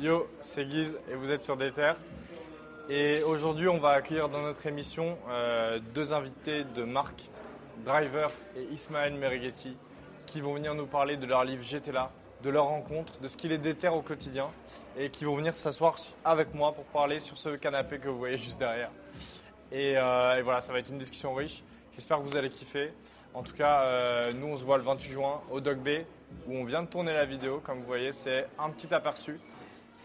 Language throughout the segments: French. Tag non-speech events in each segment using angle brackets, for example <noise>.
Yo, c'est Guise et vous êtes sur Déter. Et aujourd'hui, on va accueillir dans notre émission euh, deux invités de marque, Driver et Ismaël Merighetti, qui vont venir nous parler de leur livre J'étais de leur rencontre, de ce qui les déterre au quotidien et qui vont venir s'asseoir avec moi pour parler sur ce canapé que vous voyez juste derrière. Et, euh, voilà, ça va être une discussion riche. J'espère que vous allez kiffer. En tout cas, euh, nous, on se voit le 28 juin au Dog Bay, où on vient de tourner la vidéo. Comme vous voyez, c'est un petit aperçu.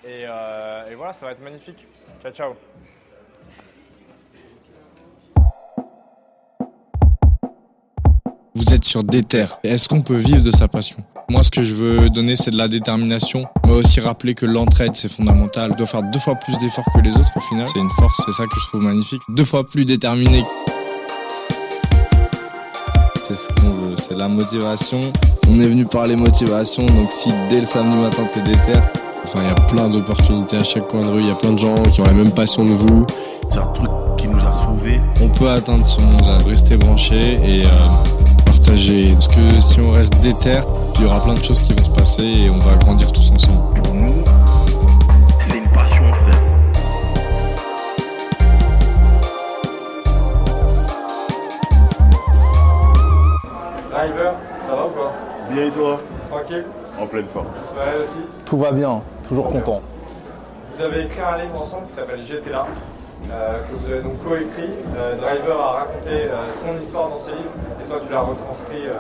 Et, euh, et voilà, ça va être magnifique. Ciao, ciao. Vous êtes sur Déter. Est-ce qu'on peut vivre de sa passion? Moi, ce que je veux donner, c'est de la détermination, mais aussi rappeler que l'entraide, c'est fondamental. On doit faire deux fois plus d'efforts que les autres au final. C'est une force, c'est ça que je trouve magnifique. Deux fois plus déterminé. C'est ce qu'on veut, c'est la motivation. On est venu parler motivation, donc si dès le samedi matin t'es déter, enfin il y a plein d'opportunités à chaque coin de rue, il y a plein de gens qui ont la même passion que vous. C'est un truc qui nous a sauvés. On peut atteindre ce monde-là, de rester branché et euh, partager. Parce que si on reste déter, il y aura plein de choses qui vont se passer et on va grandir tous ensemble. Nous, c'est une passion, frère. Driver, ça va ou quoi? Bien et toi? Tranquille En pleine forme. Ismaël aussi Tout va bien, toujours content. Vous avez écrit un livre ensemble qui s'appelle J'étais là, euh, que vous avez donc coécrit. Euh, Driver a raconté euh, son histoire dans ce livre et toi tu l'as retranscrit euh,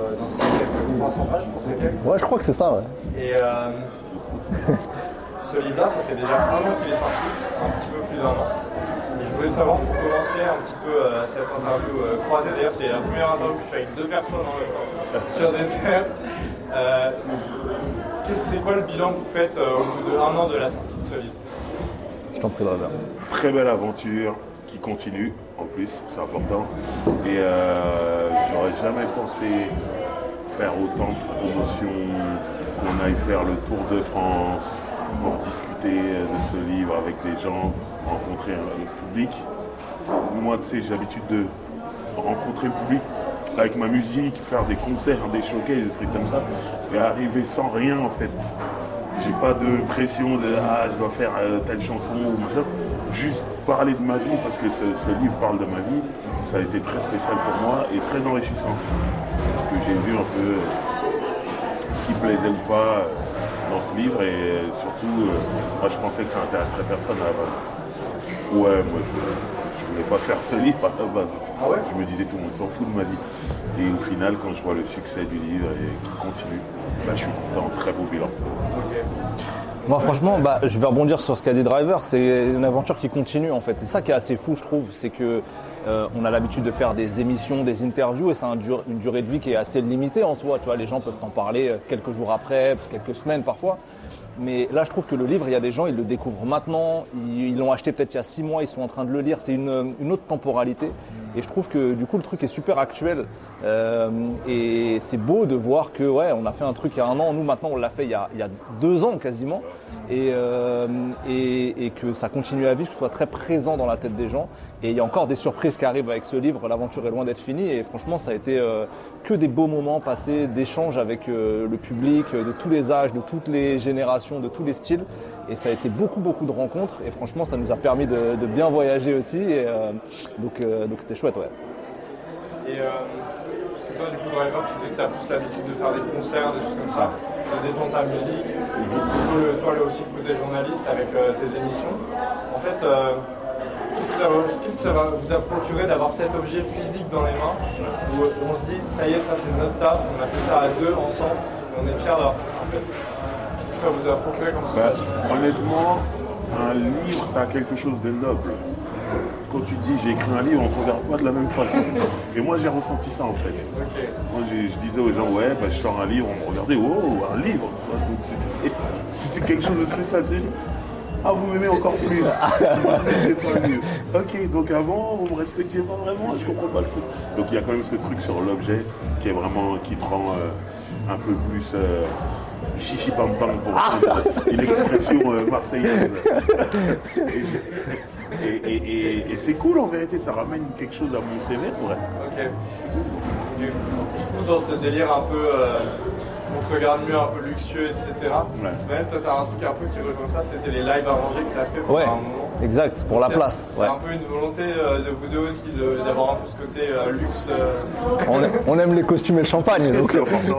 euh, dans ces quelques 300 pages pour ces quelques. Ouais, je crois que c'est ça, ouais. Et <laughs> ce livre-là, ça fait déjà un an qu'il est sorti, un petit peu plus d'un an. Et je voulais savoir, pour commencer un petit peu cette interview croisée, d'ailleurs c'est la première interview que je fais avec deux personnes en même temps sur des terres. Qu'est-ce que c'est quoi le bilan que vous faites euh, au bout d'un an de la sortie de ce livre Je t'en prie. Très belle aventure qui continue, en plus, c'est important. Et euh, j'aurais jamais pensé faire autant de promotions, qu'on aille faire le tour de France pour discuter euh, de ce livre avec des gens, rencontrer le public. Moi, tu sais, j'ai l'habitude de rencontrer le public avec ma musique, faire des concerts, des showcases, des trucs comme ça, et arriver sans rien en fait. J'ai pas de pression de ah je dois faire euh, telle chanson ou machin. Juste parler de ma vie parce que ce, livre parle de ma vie. Ça a été très spécial pour moi et très enrichissant. Parce que j'ai vu un peu euh, ce qui plaisait ou pas euh, dans ce livre et surtout moi je pensais que ça intéresserait personne à la base. Ouais moi je, je voulais pas faire ce livre à la base. Ah ouais Je me disais tout le monde s'en fout de ma vie. Et au final quand je vois le succès du livre et qu'il continue, bah, je suis content, très beau bilan. Moi, franchement, bah, je vais rebondir sur ce qu'a dit Driver. C'est une aventure qui continue, en fait. C'est ça qui est assez fou, je trouve. C'est que euh, on a l'habitude de faire des émissions, des interviews, et c'est un dur- une durée de vie qui est assez limitée en soi. Tu vois, les gens peuvent en parler euh, quelques jours après, quelques semaines parfois. Mais là, je trouve que le livre, il y a des gens, ils le découvrent maintenant. Ils l'ont acheté peut-être il y a six mois, ils sont en train de le lire. C'est une autre temporalité. Et je trouve que du coup, le truc est super actuel. Euh, et c'est beau de voir que, ouais, on a fait un truc il y a un an. Nous, maintenant, on l'a fait il y, a, deux ans quasiment. Et, euh, et, et que ça continue à vivre, que ce soit très présent dans la tête des gens. Et il y a encore des surprises qui arrivent avec ce livre. L'aventure est loin d'être finie. Et franchement, ça a été euh, que des beaux moments passés, d'échanges avec euh, le public, de tous les âges, de toutes les générations, de tous les styles. Et ça a été beaucoup, beaucoup de rencontres. Et franchement, ça nous a permis de, bien voyager aussi. Et, donc, donc c'était chouette, ouais. Et toi, du coup, Driver, tu disais que tu as plus l'habitude de faire des concerts, des choses comme ça, de défendre ta musique. Toi, toi, là aussi, le côté journaliste avec euh, tes émissions. En fait, euh, qu'est-ce que ça va- qu'est-ce que ça va vous a procuré d'avoir cet objet physique dans les mains où on se dit, ça y est, ça c'est notre taf, on a fait ça à deux ensemble, et on est fiers d'avoir fait ça en fait. Qu'est-ce que ça vous a procuré comme Bah, sensation honnêtement, un livre, ça a quelque chose de noble. Quand tu dis j'ai écrit un livre, on ne te regarde pas de la même façon. <laughs> Et moi, j'ai ressenti ça en fait. Moi, je disais aux gens, ouais, bah, je sors un livre, on me regardait, oh, un livre. Donc, <laughs> c'était- quelque chose de spécial. Ah, vous m'aimez encore plus. Pas. <laughs> Ok, donc avant, vous me respectiez pas vraiment, je comprends pas le truc. Donc, il y a quand même ce truc sur l'objet qui est vraiment, qui te rend euh, un peu plus. euh, Chichi pam pam pour prendre une expression euh, marseillaise. Et, et- et- et- et c'est cool en vérité, ça ramène quelque chose à mon CV, ouais. Ok. Du coup, dans ce délire un peu euh, on te regarde mieux, un peu luxueux, etc. Ouais. Ismaël, toi, t'as un truc un peu qui rejoint ça, c'était les lives arrangés que t'as fait pendant Ouais, un moment. Exact, pour la place. C'est ouais. un peu une volonté euh, de vous deux aussi d'avoir un peu ce côté euh, luxe. euh, on, aime, on aime les costumes et le champagne.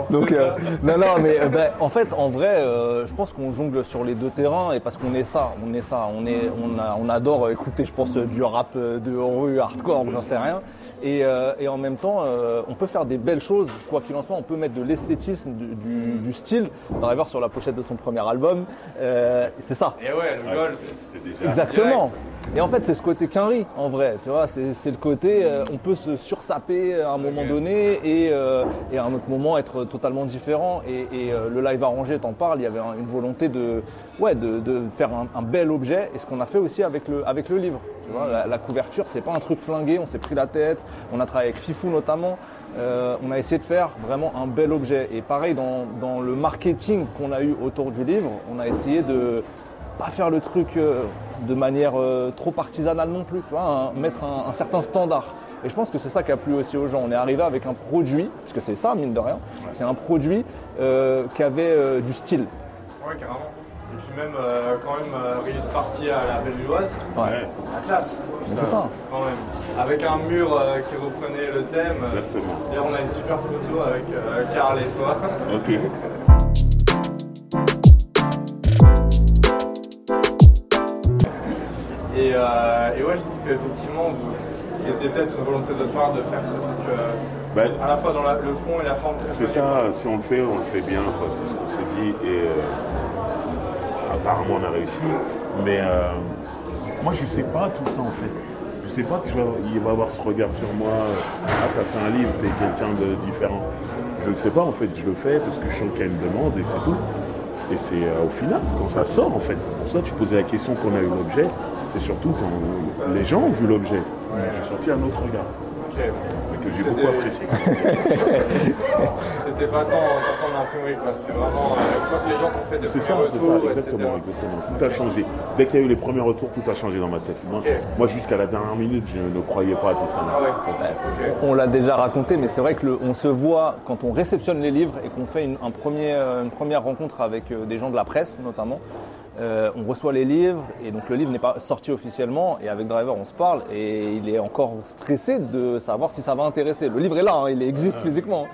Donc, euh, non, non, mais euh, ben, en fait, en vrai, euh, je pense qu'on jongle sur les deux terrains et parce qu'on est ça, on est ça, on est, on, a- on adore écouter, je pense, du rap de rue, hardcore, j'en sais rien. Et, euh, et en même temps, euh, on peut faire des belles choses, quoi qu'il en soit, on peut mettre de l'esthétisme, du, du- du style. Driver sur la pochette de son premier album, euh, c'est ça. Et ouais, le golf. C'est déjà. Exactement. Et en fait, c'est ce côté quinri, en vrai. Tu vois, c'est le côté, euh, on peut se sursaper à un moment donné et, euh, et à un autre moment être totalement différent. Et, et, euh, le live arrangé, t'en parles, il y avait un- une volonté de, ouais, de, de faire un, un bel objet. Et ce qu'on a fait aussi avec le, avec le livre. Tu vois, la, la couverture, c'est pas un truc flingué, on s'est pris la tête. On a travaillé avec Fifou notamment. Euh, on a essayé de faire vraiment un bel objet. Et pareil, dans, dans le marketing qu'on a eu autour du livre, on a essayé de pas faire le truc euh, de manière euh, trop artisanale non plus, tu vois, un- mettre un, un certain standard. Et je pense que c'est ça qui a plu aussi aux gens. On est arrivé avec un produit, parce que c'est ça, mine de rien, c'est un produit euh, qui avait euh, du style. Ouais, carrément. Et puis même, euh, quand même, euh, release party à la Bellevilloise, Ouais. Ouais, la classe. Mais c'est ça. Quand même. Avec un mur euh, qui reprenait le thème. exactement. D'ailleurs, on a une super photo avec euh, Karl et toi. Ok. <laughs> Et, euh, et ouais, je trouve qu'effectivement, c'était peut-être une volonté de votre part de faire ce truc euh, Ben, à la fois dans la- le fond et la forme. C'est ça, si on le fait, on le fait bien, c'est ce qu'on s'est dit. Et euh, apparemment, on a réussi. Mais moi, je sais pas tout ça, en fait. Je sais pas qu'il va avoir ce regard sur moi. Ah, t'as fait un livre, t'es quelqu'un de différent. Je ne sais pas, en fait. Je le fais parce que je sens qu'il y a une demande et c'est tout. Et c'est euh, au final, quand ça sort, en fait. Pour ça, tu posais la question qu'on a eu l'objet. C'est surtout quand les gens ont vu l'objet. J'ai sorti un autre regard. Ok. mais Que j'ai beaucoup apprécié. C'était pas tant en sortant de l'imprimerie. C'était vraiment euh, une fois que les gens t'ont fait des C'est premiers ça, c'est ça, exactement, exactement. Tout a changé. Dès qu'il y a eu les premiers retours, tout a changé dans ma tête. Moi, jusqu'à la dernière minute, je ne croyais pas à tout ça. Ah ouais. On l'a déjà raconté, mais c'est vrai que le- on se voit quand on réceptionne les livres et qu'on fait une, un premier, euh, une première rencontre avec euh, des gens de la presse notamment. Euh, on reçoit les livres et donc le livre n'est pas sorti officiellement et avec Driver on se parle et il est encore stressé de savoir si ça va intéresser. Le livre est là, hein, il existe physiquement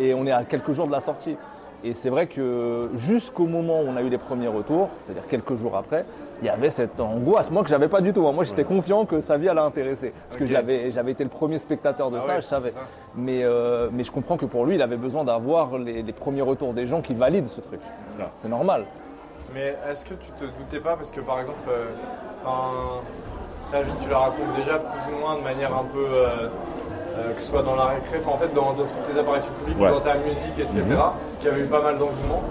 et on est à quelques jours de la sortie. Et c'est vrai que jusqu'au moment où on a eu les premiers retours, c'est-à-dire quelques jours après, il y avait cette angoisse. Moi que j'avais pas du tout. hein. Moi j'étais confiant que sa vie allait intéresser. Parce que j'avais été le premier spectateur de Ah ça, ouais, je savais. c'est ça. Mais, euh, mais je comprends que pour lui, il avait besoin d'avoir les, les premiers retours des gens qui valident ce truc. C'est normal. Mais est-ce que tu te doutais pas parce que par exemple, euh, ta vie tu la racontes déjà plus ou moins de manière un peu euh, euh, que ce soit dans la récré, en fait dans, dans toutes tes apparitions publiques, Ouais. dans ta musique, etc. Qu'il y avait eu pas mal d'engouement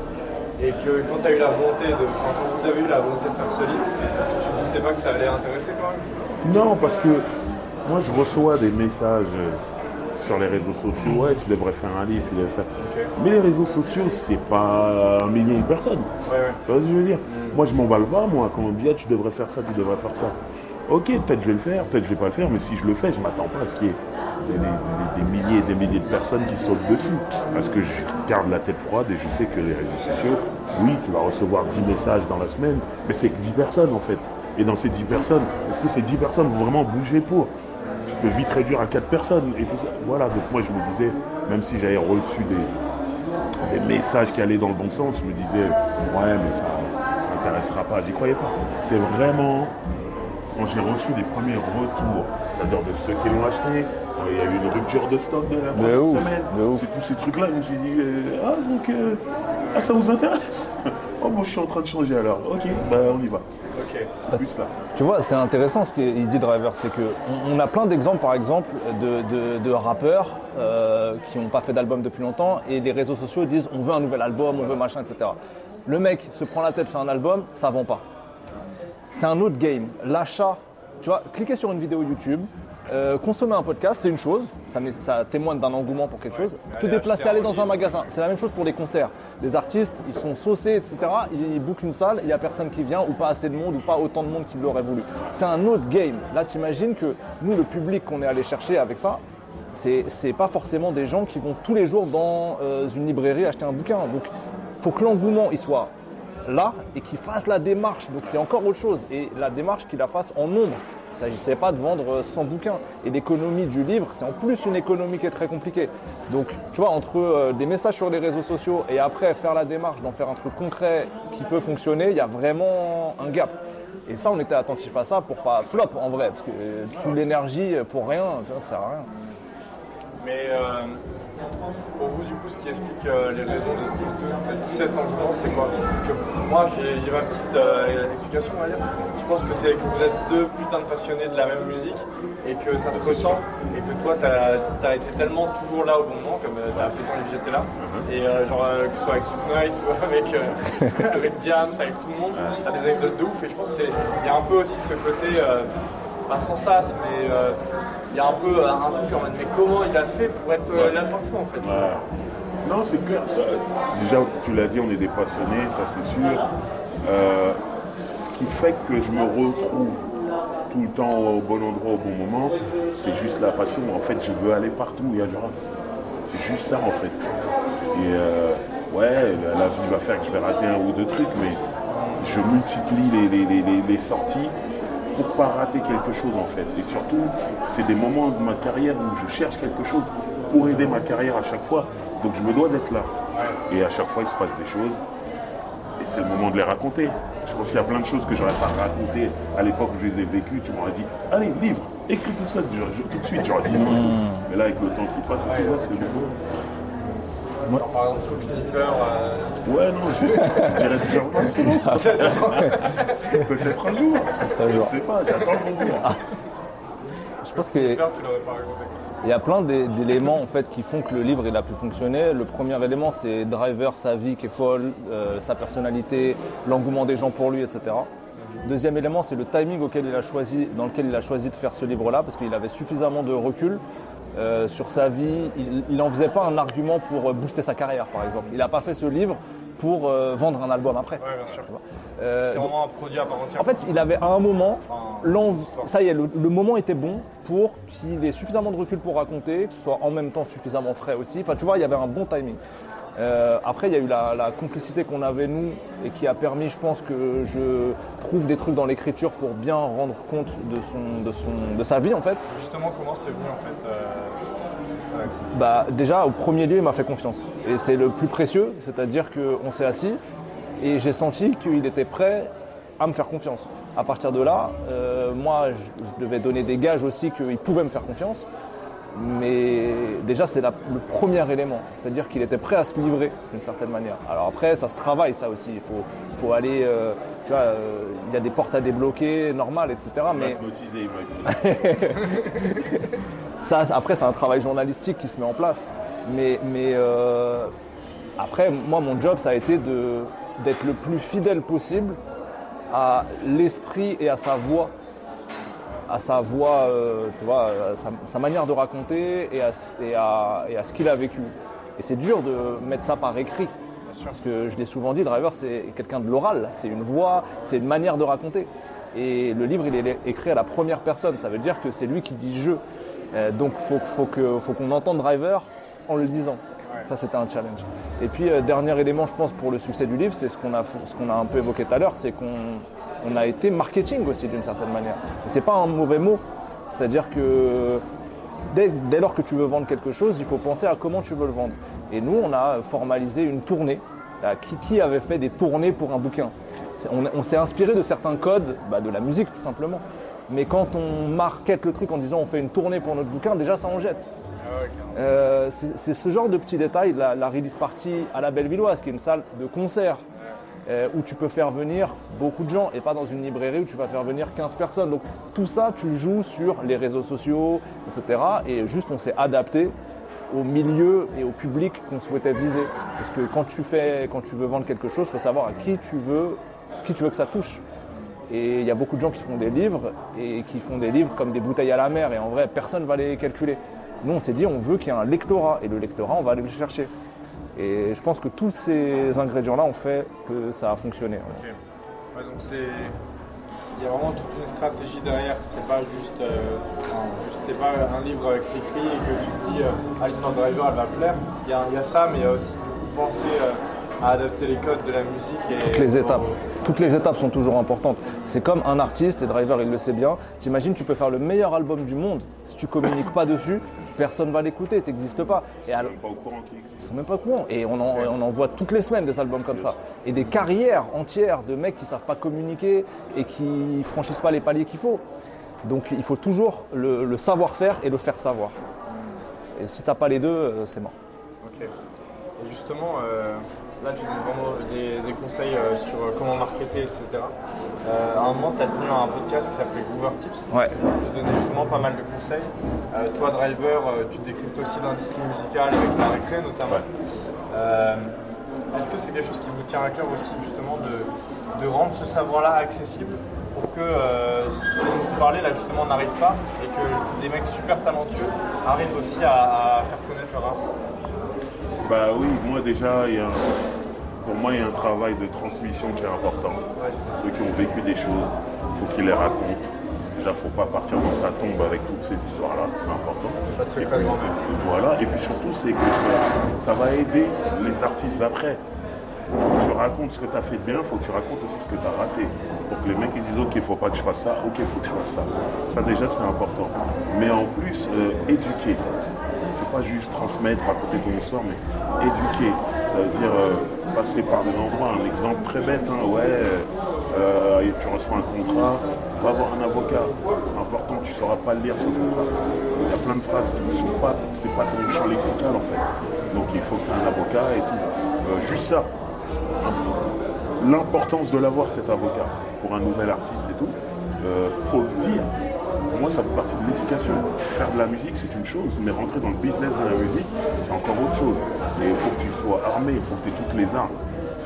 et que quand tu as eu la volonté de, enfin, quand vous avez eu la volonté de faire ce livre, est-ce que tu te doutais pas que ça allait intéresser quand même? Non, parce que moi, je reçois des messages euh, sur les réseaux sociaux. Ouais, tu devrais faire un livre, tu devrais faire. Mais les réseaux sociaux, c'est pas un million de personnes. Ouais, ouais. Tu vois ce que je veux dire? Moi, je m'emballe pas, moi, quand on me dit, ah, tu devrais faire ça, tu devrais faire ça. Ok, peut-être je vais le faire, peut-être je vais pas le faire, mais si je le fais, je m'attends pas à ce qu'il y ait des, des- des milliers et des milliers de personnes qui sautent dessus. Parce que je garde la tête froide et je sais que les réseaux sociaux, oui, tu vas recevoir 10 messages dans la semaine, mais c'est que 10 personnes en fait. Et dans ces 10 personnes, est-ce que ces 10 personnes vont vraiment bouger pour? Tu peux vite réduire à 4 personnes et tout ça. Voilà, donc moi je me disais, même si j'avais reçu des, des messages qui allaient dans le bon sens, je me disais, ouais, mais ça ça m'intéressera pas, j'y croyais pas. C'est vraiment quand j'ai reçu les premiers retours, c'est-à-dire de ceux qui l'ont acheté, quand il y a eu une rupture de stock de la première semaine, c'est tous ces trucs-là, je me suis dit, euh, ah, donc, euh, ah, ça vous intéresse? <laughs> Oh, moi je suis en train de changer alors, ok, bah on y va. Ok. C'est plus là. Tu vois, c'est intéressant ce qu'il dit Driver, c'est que on, on a plein d'exemples, par exemple, de, de- de rappeurs euh, qui n'ont pas fait d'album depuis longtemps et les réseaux sociaux disent on veut un nouvel album, on veut machin, etc. Le mec se prend la tête, fait un album, ça vend pas. C'est un autre game. L'achat, tu vois, cliquer sur une vidéo YouTube, euh, consommer un podcast, c'est une chose, ça, témoigne d'un engouement pour quelque chose. Te déplacer, aller dans un magasin, c'est la même chose pour les concerts. Les artistes, ils sont saucés, etc. Ils, ils bookent une salle, il n'y a personne qui vient, ou pas assez de monde, ou pas autant de monde qu'il l'aurait voulu. C'est un autre game. Là, t'imagines que nous, le public qu'on est allé chercher avec ça, c'est c'est pas forcément des gens qui vont tous les jours dans euh, une librairie acheter un bouquin. Donc, faut que l'engouement il soit là et qu'il fasse la démarche. Donc, c'est encore autre chose. Et la démarche qu'il la fasse en nombre. Il ne s'agissait pas de vendre euh, 100 bouquins. Et l'économie du livre, c'est en plus une économie qui est très compliquée. Donc, tu vois, entre euh, des messages sur les réseaux sociaux et après faire la démarche d'en faire un truc concret qui peut fonctionner, il y a vraiment un gap. Et ça, on était attentif à ça pour pas flop en vrai, parce que euh, toute l'énergie pour rien, ça sert à rien. Mais euh, pour vous, du coup, ce qui explique euh, les raisons de tout, de tout cet engouement, c'est quoi? Parce que moi, j'ai ma petite euh, explication, on va dire. Je pense que c'est que vous êtes deux putains de passionnés de la même musique et que ça se ressent et que toi, t'as as été tellement toujours là au bon moment, comme euh, t'as appelé livre J'étais là. Et euh, genre, que ce soit avec Soup Night ou avec, avec Diams, avec tout le monde, t'as des anecdotes de ouf. Et je pense qu'il y a un peu aussi ce côté. Pas sans sas, mais euh, il y a un peu un truc en mode, mais comment il a fait pour être euh, là partout en fait? Ouais. Non, c'est clair. Euh, déjà, tu l'as dit, on est des passionnés, ça c'est sûr. Euh, ce qui fait que je me retrouve tout le temps au bon endroit, au bon moment, c'est juste la passion. En fait, je veux aller partout il y a du rap. C'est juste ça, en fait. Et euh, ouais, la, vie va faire que je vais rater un ou deux trucs, mais je multiplie les, les- les- les- les sorties pour pas rater quelque chose, en fait. Et surtout, c'est des moments de ma carrière où je cherche quelque chose pour aider ma carrière à chaque fois. Donc je me dois d'être là. Et à chaque fois, il se passe des choses. Et c'est le moment de les raconter. Je pense qu'il y a plein de choses que j'aurais pas racontées à l'époque où je les ai vécues. Tu m'aurais dit, allez, livre, écris tout ça tout de suite. J'aurais dit non. tout. Mais là, avec le temps qui passe, et tout, ouais, c'est nouveau. Genre par exemple Cook Sniffer, euh, Ouais, non, je, je dirais toujours pas. <laughs> Peut-être un jour. Un Je ne sais pas, j'attends le bon moment. Je pense que Sniffer, tu l'aurais pas raconté. Il y a plein d'é- d'éléments en fait qui font que le livre il a pu fonctionner. Le premier élément c'est Driver, sa vie qui est folle, euh, sa personnalité, l'engouement des gens pour lui, etc. Deuxième élément c'est le timing auquel il a choisi, dans lequel il a choisi de faire ce livre-là parce qu'il avait suffisamment de recul euh, sur sa vie. Il n'en faisait pas un argument pour euh, booster sa carrière par exemple. Il n'a pas fait ce livre pour euh, vendre un album après. Ouais, bien sûr. Euh, C'était vraiment un produit à part entière. en fait, il avait à un moment, Enfin, ça y est, le, le moment était bon pour qu'il ait suffisamment de recul pour raconter, que ce soit en même temps suffisamment frais aussi. Enfin, tu vois, il y avait un bon timing. Euh, après, il y a eu la, la complicité qu'on avait nous et qui a permis, je pense, que je trouve des trucs dans l'écriture pour bien rendre compte de, son, de, son, de sa vie en fait. Justement, comment c'est venu en fait euh, ouais. Bah, déjà, au premier lieu, il m'a fait confiance. Et c'est le plus précieux, c'est-à-dire qu'on s'est assis et j'ai senti qu'il était prêt à me faire confiance. À partir de là, euh, moi, je, je devais donner des gages aussi qu'il pouvait me faire confiance. Mais déjà, c'est le premier élément, c'est-à-dire qu'il était prêt à se livrer d'une certaine manière. Alors après, ça se travaille, ça aussi. Il faut, faut aller, euh, tu vois, euh, il y a des portes à débloquer, normal, etc. Mais te- <laughs> ça, après, c'est un travail journalistique qui se met en place. Mais, mais euh, après, moi, mon job, ça a été d'être le plus fidèle possible à l'esprit et à sa voix. À sa voix, euh, tu vois, à sa, sa manière de raconter et à, et à- et à ce qu'il a vécu. Et c'est dur de mettre ça par écrit. Parce que je l'ai souvent dit, Driver, c'est quelqu'un de l'oral, c'est une voix, c'est une manière de raconter. Et le livre, il est écrit à la première personne, ça veut dire que c'est lui qui dit je. Euh, donc il faut, faut que- faut qu'on entende Driver en le disant. Ça, c'était un challenge. Et puis, euh, dernier élément, je pense, pour le succès du livre, c'est ce qu'on a, ce qu'on a un peu évoqué tout à l'heure, c'est qu'on on a été marketing aussi d'une certaine manière. Et c'est pas un mauvais mot. C'est-à-dire que dès, dès lors que tu veux vendre quelque chose, il faut penser à comment tu veux le vendre. Et nous, on a formalisé une tournée. Euh, Qui, qui avait fait des tournées pour un bouquin? On, on s'est inspiré de certains codes, bah, de la musique tout simplement. Mais quand on market le truc en disant on fait une tournée pour notre bouquin, déjà ça en jette. Ah. Euh, c'est ce genre de petits détails, la, la release party à la Bellevilloise, qui est une salle de concert, où tu peux faire venir beaucoup de gens, et pas dans une librairie où tu vas faire venir 15 personnes. Donc tout ça, tu joues sur les réseaux sociaux, etc. Et juste, on s'est adapté au milieu et au public qu'on souhaitait viser. Parce que quand tu, fais, quand tu veux vendre quelque chose, il faut savoir à qui tu veux, qui tu veux que ça touche. Et il y a beaucoup de gens qui font des livres et qui font des livres comme des bouteilles à la mer et en vrai personne ne va les calculer. Nous on s'est dit on veut qu'il y ait un lectorat et le lectorat on va aller le chercher. Et je pense que tous ces ingrédients là ont fait que ça a fonctionné. Ouais, donc c'est il y a vraiment toute une stratégie derrière. C'est pas juste, euh, enfin, juste- c'est pas un livre écrit et que tu te dis euh, ah driver elle va plaire. Il y, a, il y a ça, mais il y a aussi beaucoup penser euh, à adapter les codes de la musique et Toutes les étapes. au- Toutes les étapes sont toujours importantes. C'est comme un artiste, et Driver il le sait bien. T'imagines, tu peux faire le meilleur album du monde. Si tu communiques pas dessus, personne va l'écouter, t'existes pas. Alors, suis même pas au courant qu'il existe. ils sont même pas courants. Et on en, on en voit toutes les semaines des albums comme ça. Et des carrières entières de mecs qui savent pas communiquer et qui franchissent pas les paliers qu'il faut. Donc il faut toujours le, le savoir-faire et le faire savoir. Et si t'as pas les deux, euh, c'est mort. Ok. Et justement, euh, là, tu donnes vraiment des, des conseils euh, sur euh, comment marketer, etc. Euh, à un moment, tu as tenu un podcast qui s'appelait Groover Tips. Ouais. Tu donnais justement pas mal de conseils. Euh, toi, driver, euh, tu décryptes aussi l'industrie musicale avec la récré notamment. Euh, Est-ce que c'est quelque chose qui vous tient à cœur aussi, justement, de, de rendre ce savoir-là accessible pour que euh, ce dont vous parlez, là, justement, n'arrive pas et que des mecs super talentueux arrivent aussi à, à faire connaître leur art Bah oui, moi déjà, il y a un- pour moi, il y a un travail de transmission qui est important. Ceux qui ont vécu des choses, il faut qu'ils les racontent. Déjà, il ne faut pas partir dans sa tombe avec toutes ces histoires-là, c'est important. Et puis, Voilà, et puis surtout, c'est que ça, ça va aider les artistes d'après. Faut que tu racontes ce que tu as fait de bien, il faut que tu racontes aussi ce que tu as raté. Pour que les mecs ils disent ok, il ne faut pas que je fasse ça, ok, il faut que je fasse ça. Ça déjà c'est important. Mais en plus, euh, éduquer. C'est pas juste transmettre, raconter ton histoire, mais éduquer. Ça veut dire euh, passer par des endroits. Un exemple très bête, hein, ouais, euh, euh, tu reçois un contrat, va voir un avocat. C'est important, tu ne sauras pas lire ce contrat. Il y a plein de phrases qui ne sont pas, c'est pas ton champ lexical en fait. Donc il faut que tu aies un avocat et tout. Juste ça l'importance de l'avoir cet avocat pour un nouvel artiste et tout, euh, faut le dire. Pour moi, ça fait partie de l'éducation. Faire de la musique, c'est une chose, mais rentrer dans le business de la musique, c'est encore autre chose. Et il faut que tu sois armé, il faut que tu aies toutes les armes.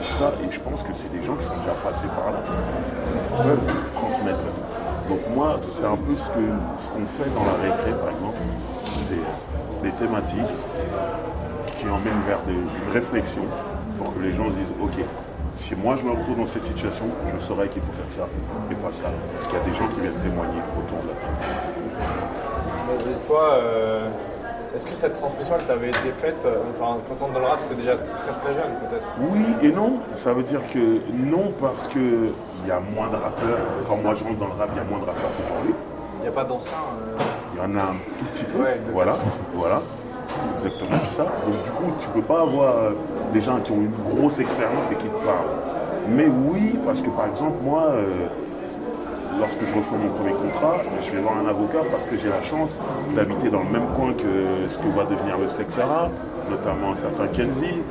Ça, et je pense que c'est des gens qui sont déjà passés par là, qui peuvent transmettre. Donc moi, c'est un peu ce que ce qu'on fait dans la récré, par exemple. C'est des thématiques qui emmènent vers des, une réflexion pour que les gens se disent ok, si moi je me retrouve dans cette situation, je saurais qu'il faut faire ça et pas ça. Parce qu'il y a des gens qui viennent témoigner autour de la toi, euh, est-ce que cette transmission, elle t'avait été faite, euh, enfin, quand on est dans le rap, c'est déjà très très jeune peut-être? Oui et non, ça veut dire que non parce que il y a moins de rappeurs. Quand moi je rentre dans le rap, il y a moins de rappeurs qu'aujourd'hui. Il n'y a pas d'anciens euh, Il y en a un tout petit peu. Ouais, voilà, voilà. Exactement, c'est ça. Donc du coup, tu peux pas avoir euh, des gens qui ont une grosse expérience et qui te parlent. Mais oui, parce que par exemple, moi, euh, lorsque je reçois mon premier contrat, je vais voir un avocat parce que j'ai la chance d'habiter dans le même coin que ce que va devenir le secteur A, notamment un certain Kenzie.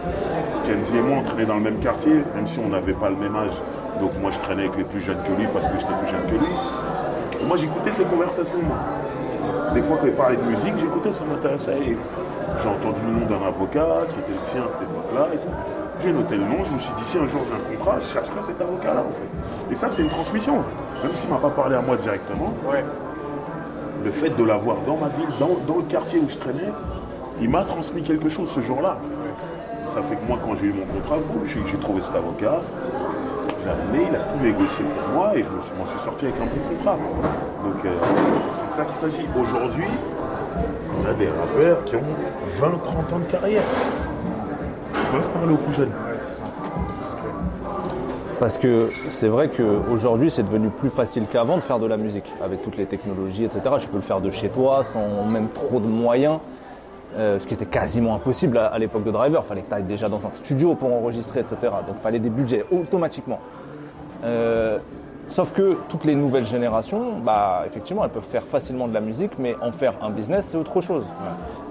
Kenzie et moi, on traînait dans le même quartier, même si on n'avait pas le même âge. Donc moi, je traînais avec les plus jeunes que lui parce que j'étais plus jeune que lui. Moi, j'écoutais ces conversations. Des fois, quand il parlait de musique, j'écoutais, ça m'intéressait. J'ai entendu le nom d'un avocat qui était le sien à cette époque-là et tout. J'ai noté le nom, je me suis dit, si un jour j'ai un contrat, je chercherai cet avocat-là, en fait. Et ça, c'est une transmission. Même s'il ne m'a pas parlé à moi directement, Ouais. le fait de l'avoir dans ma ville, dans, dans le quartier où je traînais, il m'a transmis quelque chose ce jour-là. Ça fait que moi, quand j'ai eu mon contrat, j'ai trouvé cet avocat, j'ai amené, il a tout négocié pour moi et je me suis, m'en suis sorti avec un bon contrat. Donc euh, c'est de ça qu'il s'agit. Aujourd'hui, on a des rappeurs qui ont 20-30 ans de carrière. Peuvent parler aux plus jeunes. Parce que c'est vrai qu'aujourd'hui, c'est devenu plus facile qu'avant de faire de la musique. Avec toutes les technologies, etc. Tu peux le faire de chez toi sans même trop de moyens. euh, ce qui était quasiment impossible à, l'époque de Driver. Il fallait que tu ailles déjà dans un studio pour enregistrer, etc. Donc il fallait des budgets automatiquement. Euh, sauf que toutes les nouvelles générations, bah, effectivement, elles peuvent faire facilement de la musique, mais en faire un business, c'est autre chose.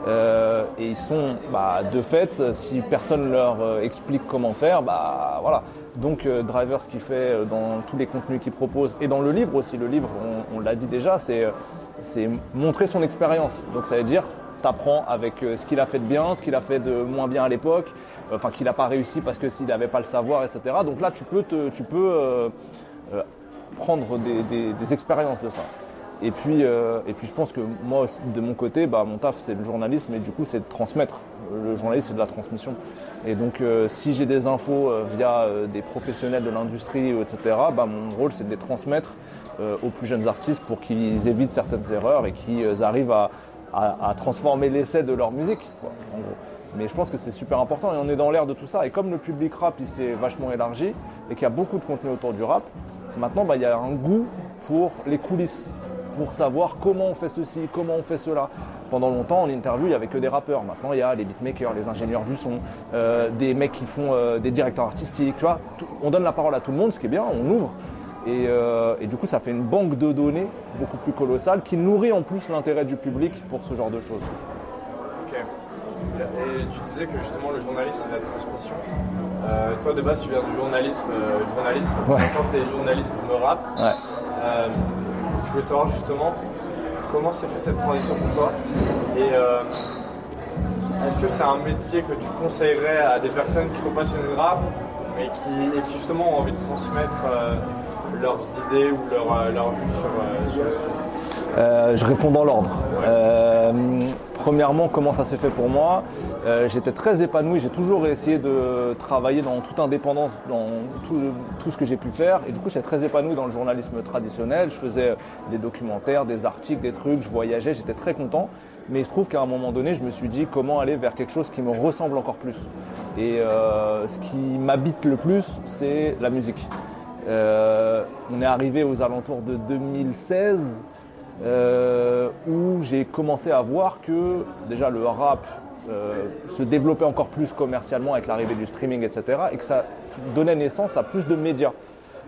Euh, et ils sont, bah, de fait, si personne leur euh, explique comment faire, bah voilà. Donc euh, Driver, ce qu'il fait dans tous les contenus qu'il propose, et dans le livre aussi, le livre, on, l'a dit déjà, c'est montrer son expérience. Donc ça veut dire, t'apprends avec ce qu'il a fait de bien, ce qu'il a fait de moins bien à l'époque, enfin qu'il n'a pas réussi parce que s'il n'avait pas le savoir, etc. Donc là, tu peux, te, tu peux prendre des expériences de ça. Et puis, euh, et puis je pense que moi, aussi, de mon côté, bah, mon taf, c'est le journalisme et du coup, c'est de transmettre. Le journalisme, c'est de la transmission. Et donc, euh, si j'ai des infos euh, via des professionnels de l'industrie, etc., bah, mon rôle, c'est de les transmettre aux plus jeunes artistes pour qu'ils évitent certaines erreurs et qu'ils arrivent à, transformer l'essai de leur musique. Mais je pense que c'est super important et on est dans l'ère de tout ça. Et comme le public rap, il s'est vachement élargi et qu'il y a beaucoup de contenu autour du rap, maintenant, bah, il y a un goût pour les coulisses, pour savoir comment on fait ceci, comment on fait cela. Pendant longtemps, en interview, il n'y avait que des rappeurs. Maintenant, il y a les beatmakers, les ingénieurs du son, euh, des mecs qui font euh, des directeurs artistiques. Tu vois, Tout- on donne la parole à tout le monde, ce qui est bien, on ouvre. Et, euh, et du coup, ça fait une banque de données beaucoup plus colossale qui nourrit en plus l'intérêt du public pour ce genre de choses. Ok. Et tu disais que justement le journalisme c'est la transmission. Euh, toi de base tu viens du journalisme, euh, journalisme. Ouais. Quand tu es journaliste me rap, Ouais. Je voulais savoir justement comment s'est fait cette transition pour toi et euh, est-ce que c'est un métier que tu conseillerais à des personnes qui sont passionnées de rap et qui, et qui justement ont envie de transmettre euh, leurs idées ou leur, euh, leur vue sur, sur le sujet? Je réponds dans l'ordre. Premièrement, comment ça s'est fait pour moi Euh, J'étais très épanoui, j'ai toujours essayé de travailler dans toute indépendance, dans tout, ce que j'ai pu faire. Et du coup, j'étais très épanoui dans le journalisme traditionnel. Je faisais des documentaires, des articles, des trucs, je voyageais, j'étais très content. Mais il se trouve qu'à un moment donné, je me suis dit comment aller vers quelque chose qui me ressemble encore plus. Et euh, ce qui m'habite le plus, c'est la musique. Euh, on est arrivé aux alentours de 2016 euh, où j'ai commencé à voir que déjà le rap euh, se développait encore plus commercialement avec l'arrivée du streaming, etc. et que ça donnait naissance à plus de médias.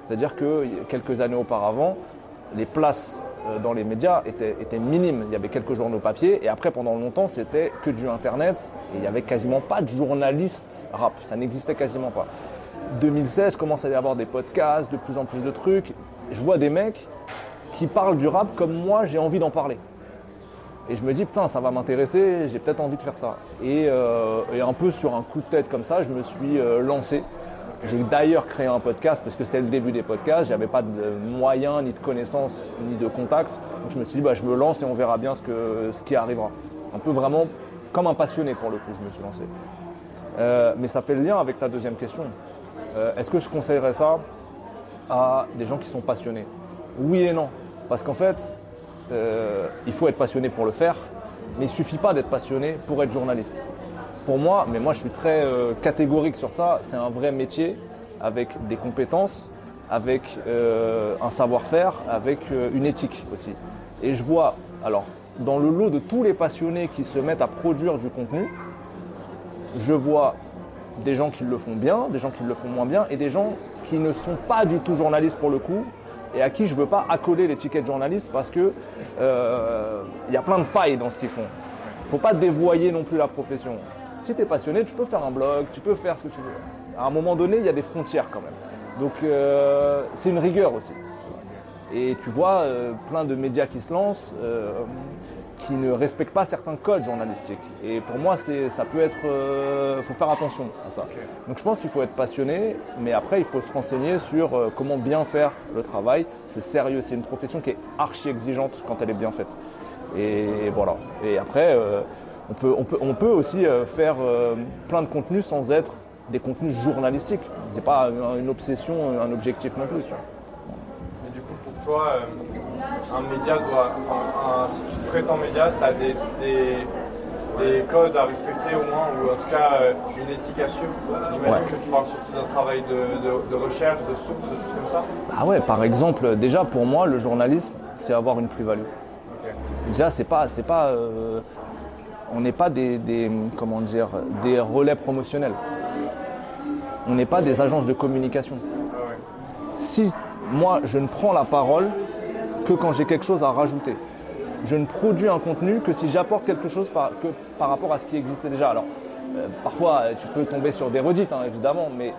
C'est-à-dire que quelques années auparavant, les places euh, dans les médias étaient, étaient minimes. Il y avait quelques journaux papier et après pendant longtemps c'était que du internet et il n'y avait quasiment pas de journalistes rap. Ça n'existait quasiment pas. 2016 commence à y avoir des podcasts, de plus en plus de trucs. Je vois des mecs qui parlent du rap comme moi j'ai envie d'en parler. Et je me dis, putain, ça va m'intéresser, j'ai peut-être envie de faire ça. Et, euh, un peu sur un coup de tête comme ça, je me suis euh, lancé. J'ai d'ailleurs créé un podcast parce que c'était le début des podcasts, j'avais pas de moyens, ni de connaissances, ni de contacts. Donc je me suis dit, bah, je me lance et on verra bien ce, que, ce qui arrivera. Un peu vraiment comme un passionné pour le coup, je me suis lancé. Euh, mais ça fait le lien avec ta deuxième question. Est-ce que je conseillerais ça à des gens qui sont passionnés? Oui et non. Parce qu'en fait, euh, il faut être passionné pour le faire, mais il suffit pas d'être passionné pour être journaliste. Pour moi, mais moi je suis très euh, catégorique sur ça, c'est un vrai métier avec des compétences, avec euh, un savoir-faire, avec une éthique aussi. Et je vois, alors, dans le lot de tous les passionnés qui se mettent à produire du contenu, je vois des gens qui le font bien, des gens qui le font moins bien, et des gens qui ne sont pas du tout journalistes pour le coup, et à qui je ne veux pas accoler l'étiquette journaliste parce que euh, y a plein de failles dans ce qu'ils font. Faut pas dévoyer non plus la profession. Si tu es passionné, tu peux faire un blog, tu peux faire ce que tu veux. À un moment donné, il y a des frontières quand même. Donc euh, c'est une rigueur aussi. Et tu vois euh, plein de médias qui se lancent, euh, qui ne respectent pas certains codes journalistiques. Et pour moi, c'est, ça peut être, il faut faire attention à ça. Donc je pense qu'il faut être passionné, mais après il faut se renseigner sur euh, comment bien faire le travail. C'est sérieux, c'est une profession qui est archi exigeante quand elle est bien faite. Et voilà. Et après, euh, on, peut, on, peut, on peut aussi euh, faire euh, plein de contenus sans être des contenus journalistiques. C'est pas une, obsession, un objectif non plus. Mais du coup, pour toi, euh, un média doit. Enfin, un- si tu te prétends média, tu as des, des, des codes à respecter au moins, ou en tout cas euh, une éthique à suivre. J'imagine Ouais. que tu parles surtout d'un travail de, de- de recherche, de sources, des choses comme ça. Ah ouais, par exemple, déjà pour moi, le journalisme, c'est avoir une plus-value. Déjà, c'est pas, c'est pas, euh, on n'est pas des, des- comment dire, des relais promotionnels. On n'est pas des agences de communication. Ah ouais. Si moi, je ne prends la parole que quand j'ai quelque chose à rajouter. Je ne produis un contenu que si j'apporte quelque chose par, que par rapport à ce qui existait déjà. Alors, euh, parfois, euh, tu peux tomber sur des redites, hein, évidemment, mais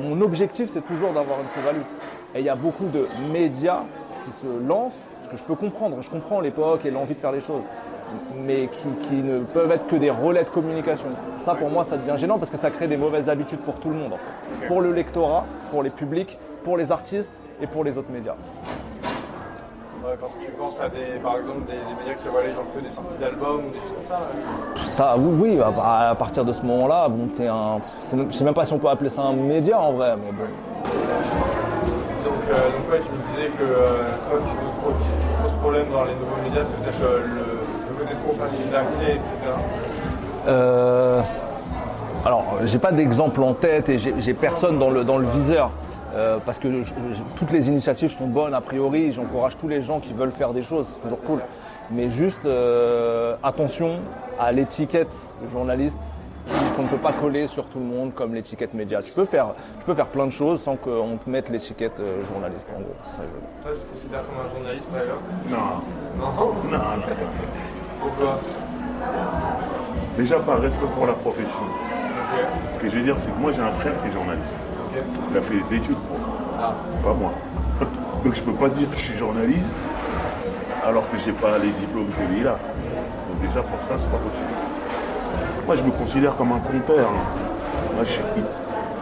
mon objectif, c'est toujours d'avoir une plus-value. Et il y a beaucoup de médias qui se lancent, ce que je peux comprendre. Je comprends l'époque et l'envie de faire les choses, mais qui, qui ne peuvent être que des relais de communication. Ça, pour moi, ça devient gênant parce que ça crée des mauvaises habitudes pour tout le monde. en fait. Pour le lectorat, pour les publics, pour les artistes et pour les autres médias. Quand tu penses à des, par exemple des, des médias qui relaient genre que des sorties d'albums ou des choses comme ça. ouais. Ça, oui, oui, à, à partir de ce moment-là, bon, t'es un. Je sais même pas si on peut appeler ça un média en vrai, mais bon. Donc, euh, donc ouais, tu me disais que euh, toi, ce qui te pose, problème dans les nouveaux médias, c'est peut-être euh, le, le côté trop facile d'accès, etc. Euh, alors, j'ai pas d'exemple en tête et j'ai j'ai personne dans le, dans le viseur. Euh, parce que je- je- toutes les initiatives sont bonnes a priori, j'encourage tous les gens qui veulent faire des choses, c'est toujours cool. Mais juste euh, attention à l'étiquette journaliste qu'on ne peut pas coller sur tout le monde comme l'étiquette média. Tu peux faire, tu peux faire plein de choses sans qu'on te mette l'étiquette euh, journaliste en gros. ça je. Toi, tu te considères comme un journaliste d'ailleurs Non, Non? Non, non. Pourquoi? Déjà par respect pour la profession. Ce que je veux dire, c'est que moi j'ai un frère qui est journaliste. Il a fait des études pour Ah. pas moi. <laughs> Donc je peux pas dire que je suis journaliste alors que j'ai pas les diplômes que lui. Donc déjà pour ça, c'est pas possible. Moi je me considère comme un conteur. hein. Moi je suis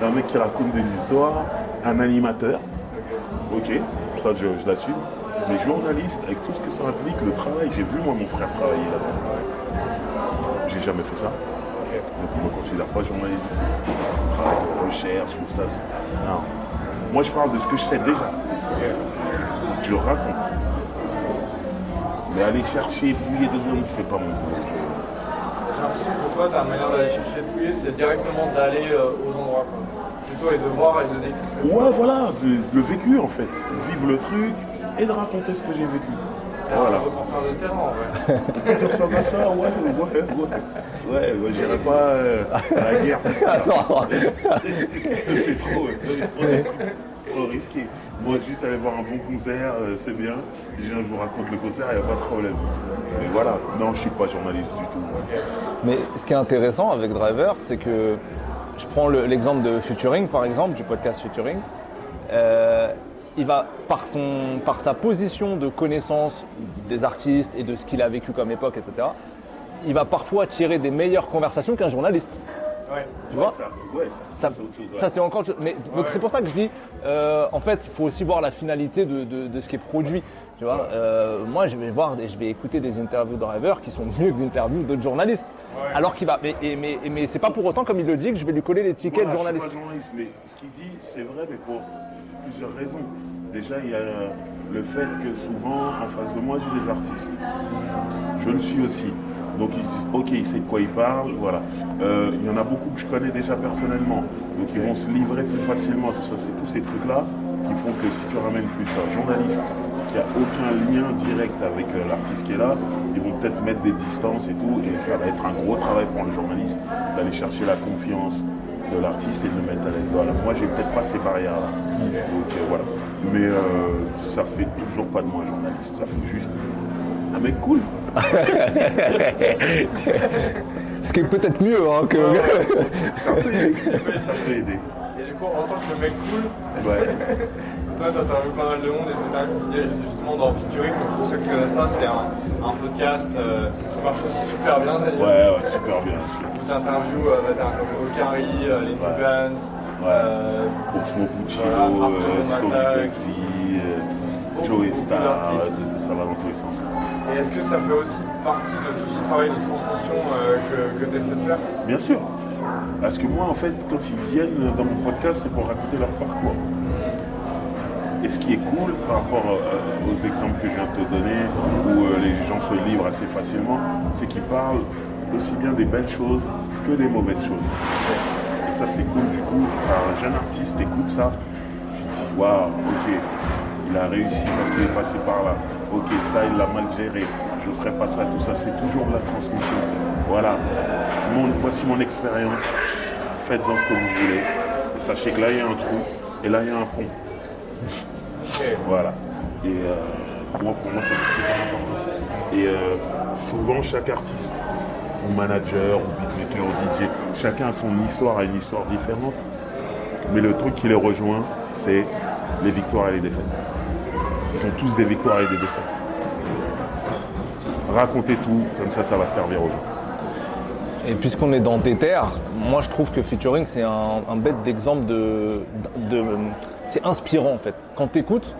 un mec qui raconte des histoires, un animateur. Ok, ça je, je l'assume. Mais journaliste, avec tout ce que ça implique, le travail, j'ai vu moi mon frère travailler là-bas. J'ai jamais fait ça. Donc me considère pas journaliste. Travail de recherche, tout ça. Non. Moi je parle de ce que je sais déjà. Je le raconte. Mais aller chercher, fouiller dedans, c'est pas mon boulot. J'ai l'impression que toi, ta manière d'aller chercher fouiller, c'est directement d'aller euh, aux endroits. Plutôt et de voir et de décrire. Ouais, voilà, le, le vécu en fait. Vivre le truc et de raconter ce que j'ai vécu. Voilà. reporter de terrain en vrai. Dire ça comme ça, ouais, ouais, ouais. Ouais, ouais, j'irai pas euh, à la guerre. tout ça. <laughs> Attends, <laughs> c'est trop, euh, trop, trop risqué. Moi, juste aller voir un bon concert, euh, c'est bien. Je viens, je vous raconte le concert, il n'y a pas de problème. Mais voilà, non, je suis pas journaliste du tout. Mais ce qui est intéressant avec Driver, c'est que je prends le- l'exemple de Futuring, par exemple, du podcast Futuring. Euh, il va, par, son, par sa position de connaissance des artistes et de ce qu'il a vécu comme époque, etc., il va parfois tirer des meilleures conversations qu'un journaliste. Ouais. Tu vois ça, ouais, ça, ça, ça, c'est encore. Mais donc c'est pour ça que je dis, euh, en fait, il faut aussi voir la finalité de, de- de ce qui est produit. Tu vois, Euh, moi, je vais voir, et je vais écouter des interviews de drivers qui sont mieux que des interviews d'autres journalistes. Alors qu'il va, mais, et- mais, mais c'est pas pour autant comme il le dit que je vais lui coller l'étiquette Voilà, journaliste. Je suis pas journaliste, mais ce qu'il dit, c'est vrai, mais pour plusieurs raisons. Déjà, il y a le fait que souvent, en face de moi, j'ai des artistes. Je le suis aussi. Donc ils se disent, ok, il sait de quoi il parle, voilà. Euh, il y en a beaucoup que je connais déjà personnellement. Donc ils vont se livrer plus facilement, tout ça. C'est tous ces trucs-là qui font que si tu ramènes plus un journaliste qui a aucun lien direct avec euh, l'artiste qui est là, ils vont peut-être mettre des distances et tout, et ça va être un gros travail pour le journaliste d'aller chercher la confiance de l'artiste et de le mettre à l'aise. Voilà. Moi, j'ai peut-être pas ces barrières-là. Donc euh, voilà. Mais euh, ça fait toujours pas de moi un journaliste. Ça fait juste un mec cool. <laughs> Ce qui est peut-être mieux hein, que. <laughs> Ça peut aider. Ça peut aider. Et du coup, en tant que mec cool, Ouais. <laughs> toi, t'as vu pas mal de monde et t'as accompagné justement dans Featuring. Pour ceux qui ne connaissent pas, c'est un, un podcast euh, qui marche aussi super bien d'ailleurs. Ouais, ouais, super bien. Où t'interviews euh, bah, comme Okari, euh, Lenny Ouais. Vance, euh, Oxmo Puccino, euh, Joey Star, ça va dans tous les sens. Et est-ce que ça fait aussi partie de tout ce travail de transmission que, que tu essaies de faire? Bien sûr. Parce que moi, en fait, quand ils viennent dans mon podcast, c'est pour raconter leur parcours. Et ce qui est cool par rapport euh, aux exemples que je viens de te donner, où euh, les gens se livrent assez facilement, c'est qu'ils parlent aussi bien des belles choses que des mauvaises choses. Et ça, c'est cool. Du coup, un jeune artiste écoute ça, tu te dis, waouh, ok, il a réussi parce qu'il est passé par là. Ok, ça, il l'a mal géré. Je ne ferai pas ça, tout ça. C'est toujours de la transmission. Voilà. Mon- voici mon expérience. Faites-en ce que vous voulez. Et sachez que là, il y a un trou. Et là, il y a un pont. Voilà. Et euh, moi, pour moi, c'est important. Et euh, souvent, chaque artiste, ou manager, ou beatmaker, ou DJ, chacun a son histoire, a une histoire différente. Mais le truc qui les rejoint, c'est les victoires et les défaites. Ils ont tous des victoires et des défaites. Racontez tout, comme ça, ça va servir aux gens. Et puisqu'on est dans tes terres, moi je trouve que featuring c'est un, bête d'exemple de, de- c'est inspirant en fait. Quand tu écoutes,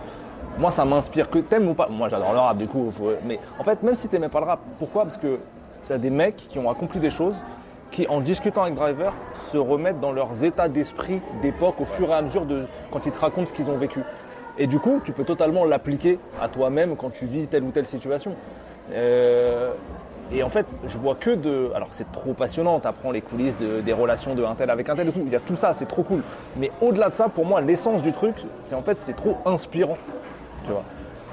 moi ça m'inspire que t'aimes ou pas. Moi j'adore le rap du coup, mais en fait même si t'aimais pas le rap, pourquoi? Parce que t'as des mecs qui ont accompli des choses qui en discutant avec Driver se remettent dans leurs états d'esprit d'époque au fur et à mesure de quand ils te racontent ce qu'ils ont vécu. Et du coup tu peux totalement l'appliquer à toi-même quand tu vis telle ou telle situation. Euh, et en fait, je vois que de. Alors, c'est trop passionnant. Tu apprends les coulisses de- des relations de un tel avec un tel et tout. Il y a tout ça, c'est trop cool. Mais au-delà de ça, pour moi, l'essence du truc, c'est en fait, c'est trop inspirant. Tu vois.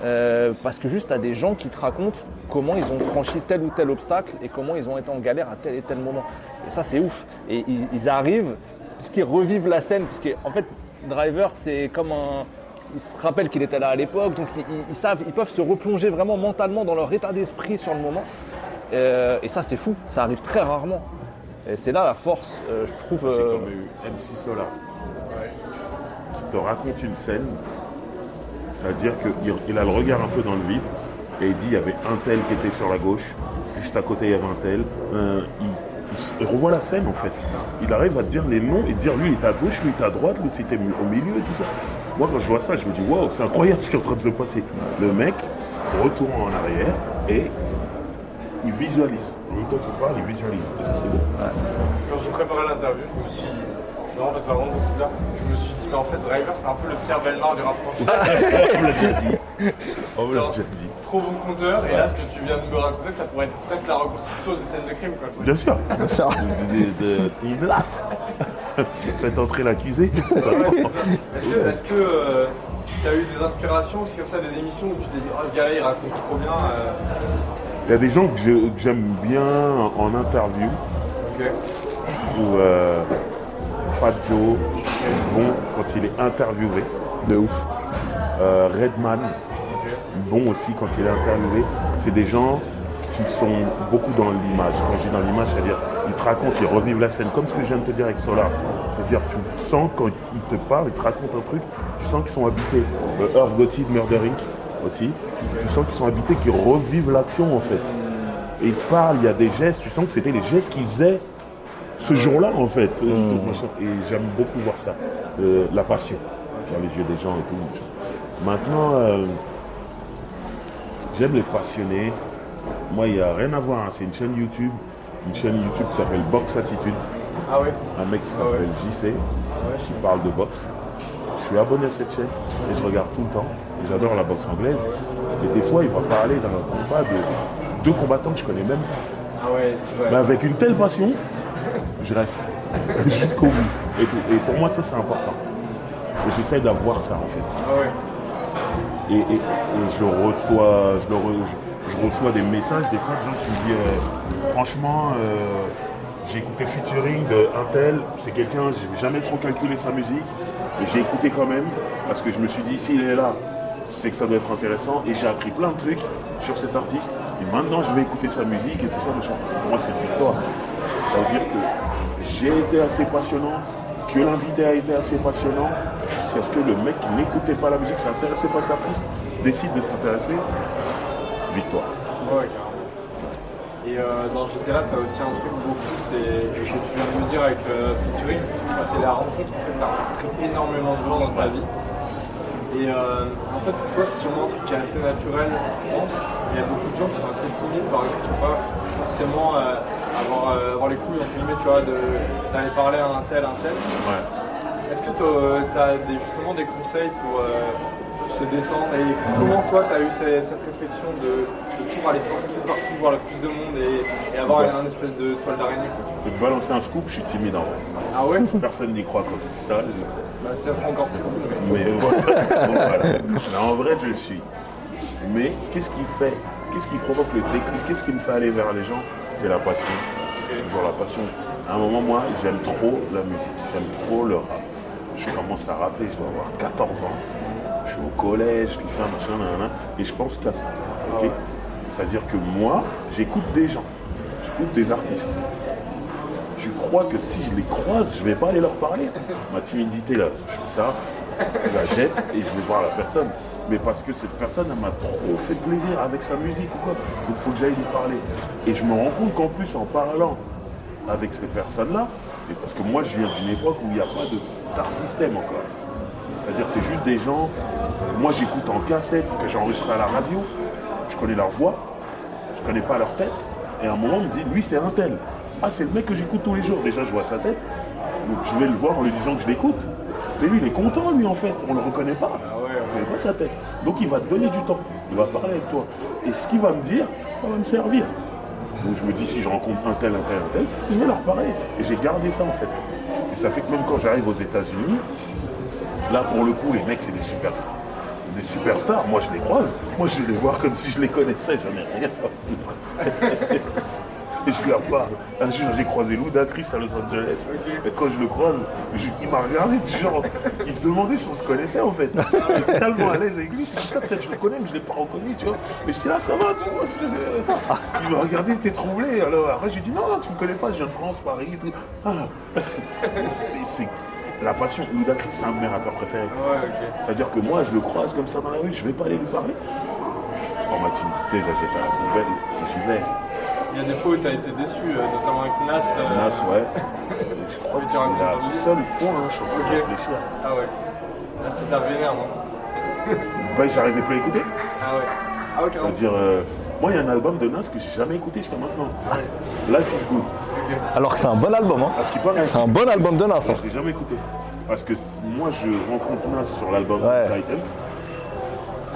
Euh, parce que juste, tu as des gens qui te racontent comment ils ont franchi tel ou tel obstacle et comment ils ont été en galère à tel et tel moment. Et ça, c'est ouf. Et ils, ils arrivent, puisqu'ils revivent la scène, parce qu'en fait, Driver, c'est comme un. Ils se rappellent qu'il était là à l'époque, donc ils savent, ils peuvent se replonger vraiment mentalement dans leur état d'esprit sur le moment. Euh, et ça, c'est fou. Ça arrive très rarement. Et c'est là la force, euh, je trouve. Euh, comme eu MC Solar qui te raconte une scène, c'est-à-dire qu'il il a le regard un peu dans le vide et il dit il y avait un tel qui était sur la gauche, juste à côté il y avait un tel. Euh, il, il s- il revoit la scène en fait. Il arrive à te dire les noms et dire lui il était à gauche, lui il était à droite, lui il était au milieu et tout ça. Moi quand je vois ça, je me dis waouh, c'est incroyable ce qui est en train de se passer. Le mec retourne en arrière et il visualise. En même temps qu'il parle, il visualise. Et ça c'est beau. Quand j'ai préparé l'interview, je me suis. C'est marrant parce que ça rentre dans ce là Je me suis dit, mais en fait, Driver, c'est un peu le Pierre Belmar du rap français. On l'a déjà dit. On l'a déjà dit. Trop bon conteur, et là, ce que tu viens de me raconter, ça pourrait être presque la reconstitution d'une scène de crime, quoi. Bien sûr. <laughs> De, de, de- une latte. Faites entrer l'accusé. Ouais, c'est ça. Est-ce que, est-ce que euh, t'as eu des inspirations aussi comme ça, des émissions où tu t'es dit, oh, ce gars-là, il raconte trop bien euh, Il y a des gens que je- j'aime bien en interview. Ok. Ou euh, Fat Joe, bon quand il est interviewé. de ouf. Euh, Redman, bon aussi quand il est interviewé. C'est des gens qui sont beaucoup dans l'image. Quand je dis dans l'image, c'est-à-dire ils te racontent, ils revivent la scène, comme ce que je viens de te dire avec Solar. C'est-à-dire tu sens quand ils te parlent, ils te racontent un truc, tu sens qu'ils sont habités. Euh, Earth Gotti de Murder Inc. aussi. Tu sens qu'ils sont habités, qu'ils revivent l'action en fait. Et ils parlent, il y a des gestes, tu sens que c'était les gestes qu'ils faisaient ce jour-là en fait. Et j'aime beaucoup voir ça. Euh, la passion dans les yeux des gens et tout. Maintenant, euh, j'aime les passionnés. Moi, il n'y a rien à voir. hein. C'est une chaîne YouTube. Une chaîne YouTube qui s'appelle Box Attitude. Ah ouais Un mec qui Ah ouais. s'appelle JC, qui parle de boxe. Je suis abonné à cette chaîne et je regarde tout le temps. Et J'adore la boxe anglaise. Et des fois, il va parler dans un combat de deux combattants que je connais même. Ah ouais. Mais avec une telle passion, je reste <laughs> jusqu'au bout. Et, tout. et pour moi, ça, c'est important. Et j'essaie d'avoir ça, en fait. Ah ouais. Et, et- et je reçois, je, le re- je- je reçois des messages des fois de gens qui me disent euh, franchement euh, j'ai écouté featuring de un tel, c'est quelqu'un, j'ai jamais trop calculé sa musique, mais j'ai écouté quand même parce que je me suis dit s'il est là, c'est que ça doit être intéressant et j'ai appris plein de trucs sur cet artiste et maintenant je vais écouter sa musique et tout ça. Pour moi c'est une victoire. Ça veut dire que j'ai été assez passionnant, que l'invité a été assez passionnant, jusqu'à ce que le mec qui n'écoutait pas la musique, s'intéressait pas à cet artiste, décide de s'intéresser. Victoire. Euh, dans GTA, tu as aussi un truc beaucoup, c'est que tu viens de me dire avec le featuring, c'est la rencontre. En fait, tu as rencontré énormément de gens dans ta vie. Et euh, en fait, pour toi, c'est sûrement un truc qui est assez naturel, je pense. Il y a beaucoup de gens qui sont assez timides, par exemple, qui ne vont pas forcément euh, avoir, euh, avoir les couilles, entre guillemets, tu vois, d'aller parler à un tel, un tel. Ouais. Est-ce que tu as des, justement des conseils euh, pour se détendre et comment toi tu as eu cette réflexion de, de toujours aller partout, partout, voir le plus de monde et, et avoir Ouais. un espèce de toile d'araignée. Je vais te balancer un scoop, je suis timide en vrai. Ah ouais? Personne n'y croit quand c'est ça, je le sais. bah, Ça encore plus cool. Mais... Mais <laughs> voilà. Donc, voilà. Mais en vrai, je le suis. Mais qu'est-ce qui fait, qu'est-ce qui provoque le déclic, qu'est-ce qui me fait aller vers les gens? C'est la passion. C'est toujours la passion. À un moment, moi, j'aime trop la musique, j'aime trop le rap. Je commence à rapper, je dois avoir 14 ans. Au collège, tout ça, machin, nanana, et je pense qu'à ça. ok C'est-à-dire que moi, j'écoute des gens, j'écoute des artistes. Tu crois que si je les croise, je vais pas aller leur parler? Ma timidité là, je fais ça, je la jette et je vais voir la personne. Mais parce que cette personne, elle m'a trop fait plaisir avec sa musique ou quoi. Donc il faut que j'aille lui parler. Et je me rends compte qu'en plus, en parlant avec ces personnes-là, et parce que moi je viens d'une époque où il n'y a pas de star system encore. C'est-à-dire, c'est juste des gens. Moi, j'écoute en cassette que j'ai enregistré à la radio. Je connais leur voix, je connais pas leur tête. Et à un moment, on me dit, lui, c'est un tel. Ah, c'est le mec que j'écoute tous les jours. Déjà, je vois sa tête. Donc, je vais le voir en lui disant que je l'écoute. Mais lui, il est content, lui, en fait. On le reconnaît pas. On connaît pas sa tête. Donc, il va te donner du temps. Il va parler avec toi. Et ce qu'il va me dire, ça va me servir. Donc, je me dis, si je rencontre un tel, un tel, un tel, je vais leur parler. Et j'ai gardé ça, en fait. Et ça fait que même quand j'arrive aux États-Unis, là, pour le coup, les mecs, c'est des superstars. Des superstars, moi, je les croise. Moi, je les voir comme si je les connaissais. J'en ai rien à foutre. <laughs> Et je leur parle. Un jour, j'ai croisé Lou Chris à Los Angeles. Et quand je le croise, il m'a regardé, genre, il se demandait si on se connaissait en fait. J'étais tellement à l'aise avec lui, je me suis dit, peut-être je le connais, mais je ne l'ai pas reconnu, tu vois. Mais j'étais là, ça va, tu vois. je- Il m'a regardé, il était troublé. Alors après, je lui dit, non, tu me connais pas, je viens de France, Paris. tout. Ah. <laughs> la passion. Chris, c'est un de mes rappeurs préférés. Ouais. C'est-à-dire que moi, je le croise comme ça dans la rue, je vais pas aller lui parler. Quand ma timidité, j'achète à la poubelle et j'y vais. Il y a des fois où tu as été déçu, euh, notamment avec Nas. euh, Nas, ouais. <laughs> Je crois que c'est la seule fois, hein, je suis en train de réfléchir. Ah ouais. Là, c'est ta vénère, non? Bah, j'arrivais plus à écouter. Ah ouais. Ah ok. C'est-à-dire, euh, moi, il y a un album de Nas que j'ai jamais écouté jusqu'à maintenant. Life is Good. Alors que c'est un bon album, hein. C'est un bon album de Nas. hein. Je l'ai jamais écouté. Parce que moi, je rencontre Nas sur l'album Ouais. Titan.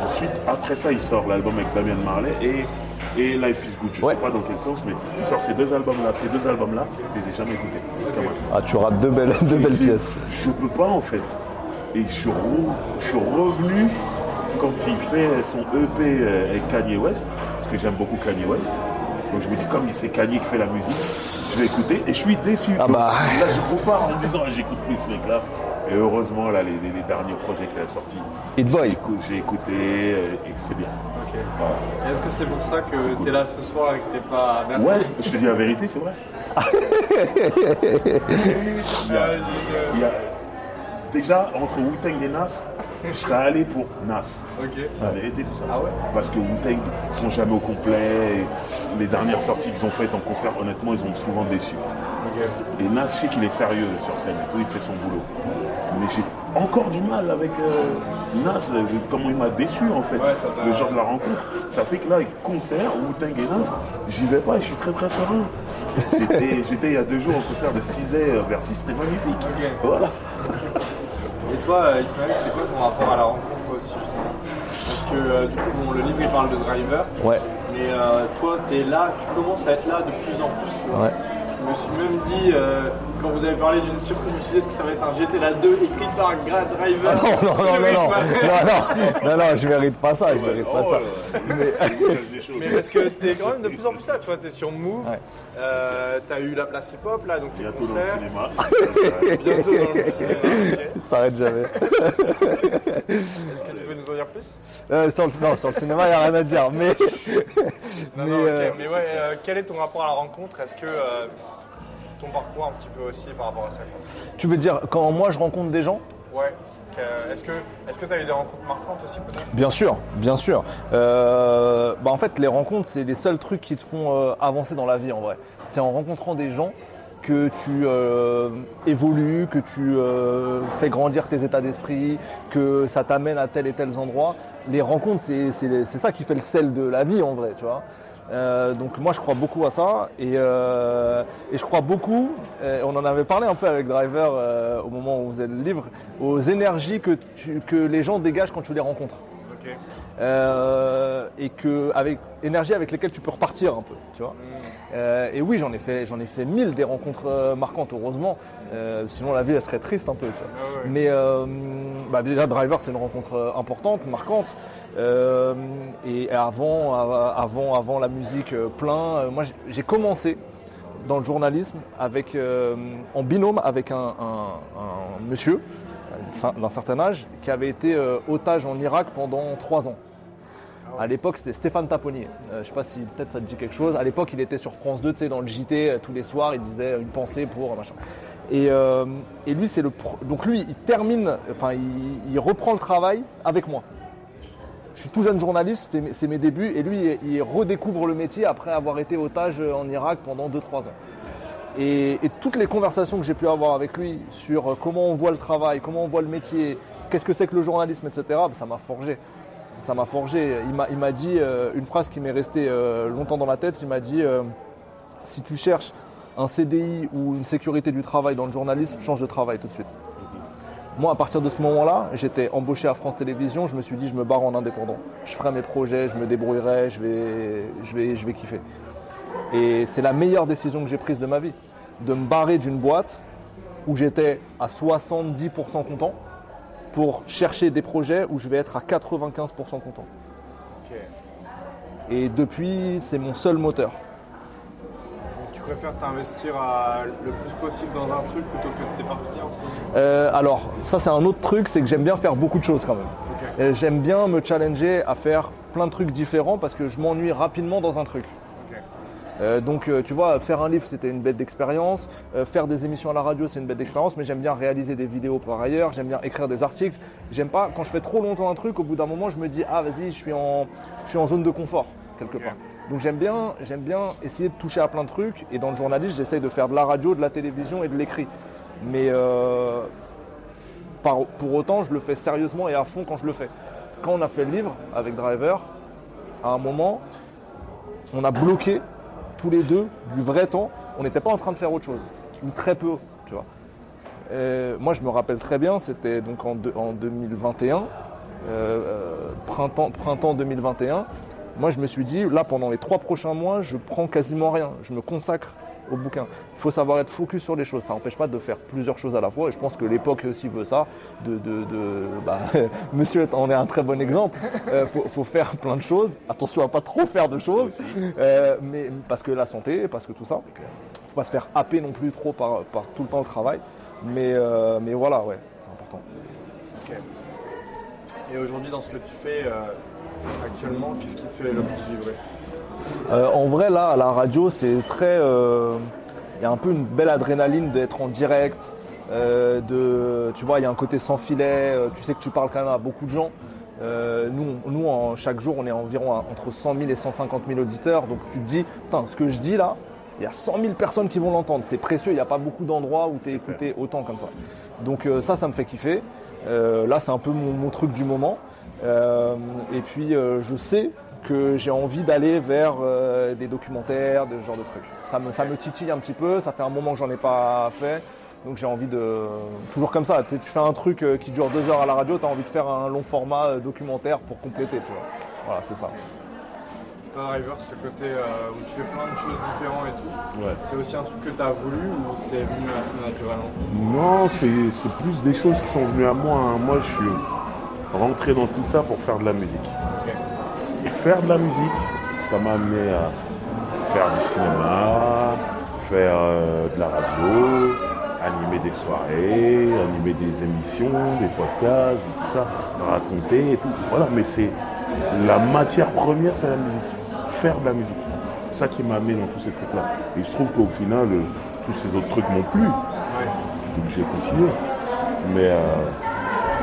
Ensuite, après ça, il sort l'album avec Damien Marley et, et Life is Good. Je Ouais. sais pas dans quel sens, mais il sort ces deux albums-là. Ces deux albums-là, je les ai jamais écoutés jusqu'à maintenant. Ah, tu auras deux belles, deux belles Je- pièces. Je peux pas en fait. Et je suis, re- je suis revenu quand il fait son EP euh, avec Kanye West, que j'aime beaucoup Kanye West. Donc je me dis, comme c'est Kanye qui fait la musique, je vais écouter et je suis déçu. Ah Donc, bah. Là, je compare en me disant, j'écoute plus ce mec-là. Et heureusement, là, les, derniers projets qu'il a sortis, Hit Boy. écoute, j'ai écouté euh, et c'est bien. Ok. Voilà. Et Est-ce que c'est pour ça que tu es là ce soir et que t'es pas à Bercy Ouais, je te dis la vérité, c'est vrai. <laughs> Vas-y, Il y a- Déjà, entre Wu-Tang et Nas, je serais allé pour Nas. Ok. La vérité, c'est ça. Ah ouais Parce que Wu-Tang sont jamais au complet. et les dernières sorties qu'ils ont faites en concert, honnêtement, ils ont souvent déçu. Et Nas, je sais qu'il est sérieux sur scène et tout, il fait son boulot. Mais j'ai encore du mal avec euh, Nas, euh, comment il m'a déçu en fait, Ouais, le genre de la rencontre. Ça fait que là, concert, Wu-Tang et Nas, j'y vais pas et je suis très très serein. J'étais il y a deux jours au concert de Cizé vers 6, c'était magnifique. Voilà. Toi, euh, Ismaël, c'est quoi ton rapport à la rencontre aussi justement Parce que euh, du coup, bon, le livre il parle de driver, Ouais. mais euh, toi, tu es là, tu commences à être là de plus en plus. Tu vois. Ouais. Je me suis même dit, euh, quand vous avez parlé d'une surprise, je me suis dit, est-ce que ça va être un GT 2 écrit par Gra Driver Non, non, sur non, non, non, non, non, non, non, je mérite pas ça, je mérite pas ça. <laughs> Mais parce que t'es quand même de plus en plus là, tu vois, t'es sur Move, Ouais. euh, t'as eu la place hip-hop là, donc les Bientôt dans le concerts. cinéma. <laughs> Bientôt dans le cinéma. Ça arrête jamais. Est-ce que dire plus? Euh, sur le, non, sur le cinéma, il n'y a rien à dire, mais. <laughs> Non, <laughs> Mais, non, ok. euh, Mais ouais, euh, quel est ton rapport à la rencontre? Est-ce que ton parcours un petit peu aussi par rapport à ça Tu veux dire, quand moi je rencontre des gens? Ouais. Est-ce que tu as eu des rencontres marquantes aussi Bien sûr, bien sûr. Euh, bah en fait, les rencontres, c'est les seuls trucs qui te font avancer dans la vie en vrai. C'est en rencontrant des gens que tu euh, évolues, que tu euh, fais grandir tes états d'esprit, que ça t'amène à tel et tel endroit. Les rencontres, c'est c'est- c'est ça qui fait le sel de la vie en vrai, tu vois. Euh, donc moi je crois beaucoup à ça et, euh, et je crois beaucoup, euh, on en avait parlé un peu avec Driver euh, au moment où vous faisait le livre, aux énergies que, tu- que les gens dégagent quand tu les rencontres. Ok. Euh, et que avec énergie avec lesquelles tu peux repartir un peu, tu vois. Euh, et oui, j'en ai fait, j'en ai fait mille des rencontres euh, marquantes, heureusement. Euh, sinon la vie elle serait triste un peu. Ah ouais. Mais euh, bah, déjà Driver c'est une rencontre importante, marquante. Et avant, av- avant, avant la musique plein, moi j'ai- commencé dans le journalisme avec, en binôme avec un, un- un monsieur d'un certain âge qui avait été otage en Irak pendant trois ans. À l'époque, c'était Stéphane Taponnier. Euh, je ne sais pas si peut-être ça te dit quelque chose. À l'époque, il était sur France 2, tu sais, dans le JT, euh, tous les soirs, il disait une pensée pour machin. Et, euh, lui, c'est le pro- donc lui, il termine, enfin, il, reprend le travail avec moi. Je suis tout jeune journaliste, c'est mes- débuts, et lui, il redécouvre le métier après avoir été otage en Irak pendant 2-3 ans. Et, toutes les conversations que j'ai pu avoir avec lui sur euh, comment on voit le travail, comment on voit le métier, qu'est-ce que c'est que le journalisme, etc. Bah, ça m'a forgé. Ça m'a forgé. Il m'a, dit euh, une phrase qui m'est restée euh, longtemps dans la tête. Il m'a dit euh, si tu cherches un CDI ou une sécurité du travail dans le journalisme, change de travail tout de suite. Moi, à partir de ce moment-là, j'étais embauché à France Télévisions. Je me suis dit, je me barre en indépendant. Je ferai mes projets, je me débrouillerai, je vais, je vais, je vais kiffer. Et c'est la meilleure décision que j'ai prise de ma vie, de me barrer d'une boîte où j'étais à 70% content pour chercher des projets où je vais être à 95% content. Et depuis, c'est mon seul moteur. Donc, tu préfères t'investir le plus possible dans un truc plutôt que de t'éparpiller Euh, alors, ça c'est un autre truc, c'est que j'aime bien faire beaucoup de choses quand même. J'aime bien me challenger à faire plein de trucs différents parce que je m'ennuie rapidement dans un truc. Euh, donc, euh, tu vois, faire un livre, c'était une bête d'expérience. Euh, faire des émissions à la radio, c'est une bête d'expérience. Mais j'aime bien réaliser des vidéos par ailleurs. J'aime bien écrire des articles. J'aime pas, quand je fais trop longtemps un truc, au bout d'un moment, je me dis, ah, vas-y, je suis en, je suis en zone de confort, quelque part. Donc, j'aime bien, j'aime bien essayer de toucher à plein de trucs. Et dans le journalisme, j'essaye de faire de la radio, de la télévision et de l'écrit. Mais par- pour autant, je le fais sérieusement et à fond quand je le fais. Quand on a fait le livre avec Driver, à un moment, on a bloqué tous les deux du vrai temps. On n'était pas en train de faire autre chose, ou très peu, tu vois. Moi, je me rappelle très bien, c'était donc en, deux- en 2021, euh, euh, printemps, printemps 2021. Moi, je me suis dit, là, pendant les trois prochains mois, je prends quasiment rien. Je me consacre au bouquin. Il faut savoir être focus sur les choses. Ça n'empêche pas de faire plusieurs choses à la fois. Et je pense que l'époque aussi veut ça. De, de, de- <laughs> bah, <laughs> monsieur en est un très bon exemple. Il faut, faut faire plein de choses. Attention à pas trop faire de choses. Euh, mais parce que la santé, parce que tout ça. Faut pas se faire happer non plus trop par, par tout le temps le travail. Mais, euh, mais voilà, ouais, c'est important. Et aujourd'hui, dans ce que tu fais euh, actuellement, qu'est-ce qui te fait le plus vibrer? Euh, en vrai, là, à la radio, c'est très. euh, Il y a un peu une belle adrénaline d'être en direct. euh, de, tu vois, il y a un côté sans filet. tu sais que tu parles quand même à beaucoup de gens. Euh, nous, nous en, chaque jour, on est environ à- entre 100 000 et 150 000 auditeurs. Donc tu te dis, Putain, ce que je dis là, il y a 100 000 personnes qui vont l'entendre. C'est précieux. Il n'y a pas beaucoup d'endroits où tu es écouté autant comme ça. Donc euh, ça, ça me fait kiffer. Euh, là, c'est un peu mon, mon truc du moment. Et puis, je sais que j'ai envie d'aller vers euh, des documentaires, de ce genre de trucs. Ça me, ça me titille un petit peu, ça fait un moment que j'en ai pas fait, donc j'ai envie de... Toujours comme ça, tu fais un truc euh, qui dure deux heures à la radio, tu as envie de faire un long format euh, documentaire pour compléter, tu vois. Voilà, c'est ça. Toi, Driver, ce côté euh, où tu fais plein de choses différentes et tout, Ouais. c'est aussi un truc que tu as voulu ou c'est venu assez naturellement? Non, c'est c'est plus des choses qui sont venues à moi. hein. Moi, je suis rentré dans tout ça pour faire de la musique. Ok. Faire de la musique, ça m'a amené à faire du cinéma, faire euh, de la radio, animer des soirées, animer des émissions, des podcasts, tout ça, raconter et tout. Voilà, mais c'est la matière première, c'est la musique. Faire de la musique. Ça qui m'a amené dans tous ces trucs-là. Et je trouve qu'au final, euh, tous ces autres trucs m'ont plu. Donc j'ai continué. Mais euh,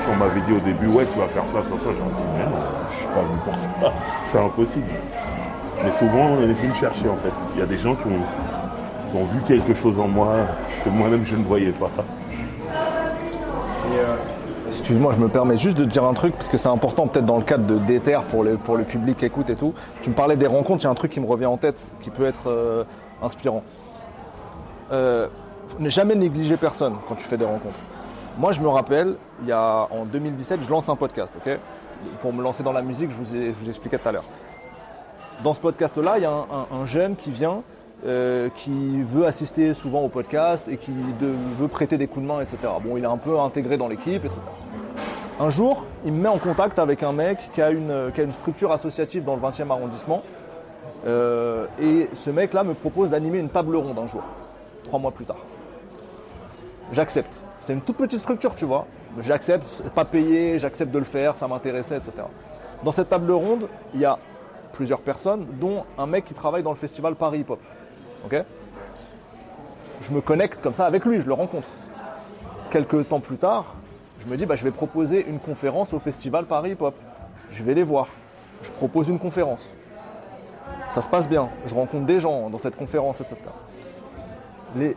si on m'avait dit au début, ouais, tu vas faire ça, ça, ça, j'aurais dit, mais non, suis pas venu pour ça. C'est impossible. Mais souvent, on est venu me chercher en fait. Il y a des gens qui ont, qui ont vu quelque chose en moi que moi-même je ne voyais pas. Euh, Excuse-moi, je me permets juste de dire un truc, parce que c'est important peut-être dans le cadre de d'Ether pour le, pour le public qui écoute et tout. Tu me parlais des rencontres, il y a un truc qui me revient en tête, qui peut être euh, inspirant. Euh, ne jamais négliger personne quand tu fais des rencontres. Moi, je me rappelle, il y a, en 2017, je lance un podcast, ok? Pour me lancer dans la musique, je vous, ai, expliquais tout à l'heure. Dans ce podcast-là, il y a un, un- un jeune qui vient, euh, qui veut assister souvent au podcast et qui veut prêter des coups de main, etc. Bon, il est un peu intégré dans l'équipe, etc. Un jour, il me met en contact avec un mec qui a une, qui a une structure associative dans le 20e arrondissement. Euh, et ce mec-là me propose d'animer une table ronde un jour, trois mois plus tard. J'accepte. C'est une toute petite structure, tu vois. J'accepte, pas payé, j'accepte de le faire, ça m'intéressait, etc. Dans cette table ronde, il y a plusieurs personnes, dont un mec qui travaille dans le festival Paris Hip Hop. Ok? Je me connecte comme ça avec lui, je le rencontre. Quelques temps plus tard, je me dis, bah, je vais proposer une conférence au festival Paris Hip Hop. Je vais les voir. Je propose une conférence. Ça se passe bien. Je rencontre des gens dans cette conférence, etc.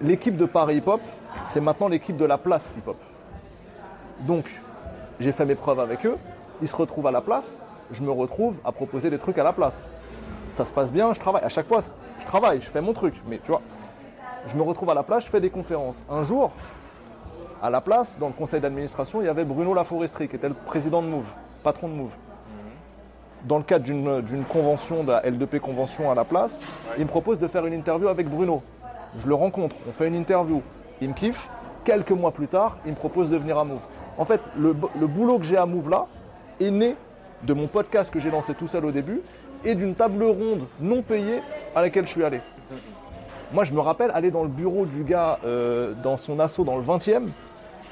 L'équipe de Paris Hip Hop, c'est maintenant l'équipe de la place Hip Hop. Donc, j'ai fait mes preuves avec eux, ils se retrouvent à la place, je me retrouve à proposer des trucs à la place. Ça se passe bien, je travaille. À chaque fois, je travaille, je fais mon truc. Mais tu vois, je me retrouve à la place, je fais des conférences. Un jour, à la place, dans le conseil d'administration, il y avait Bruno Laforesterie, qui était le président de Move, patron de Move. Dans le cadre d'une d'une convention, de la L2P convention à la place, il me propose de faire une interview avec Bruno. Je le rencontre, on fait une interview. Il me kiffe. Quelques mois plus tard, il me propose de venir à Move. En fait, le, bo- le boulot que j'ai à Move là est né de mon podcast que j'ai lancé tout seul au début et d'une table ronde non payée à laquelle je suis allé. Moi, je me rappelle aller dans le bureau du gars, euh, dans son assaut dans le 20e,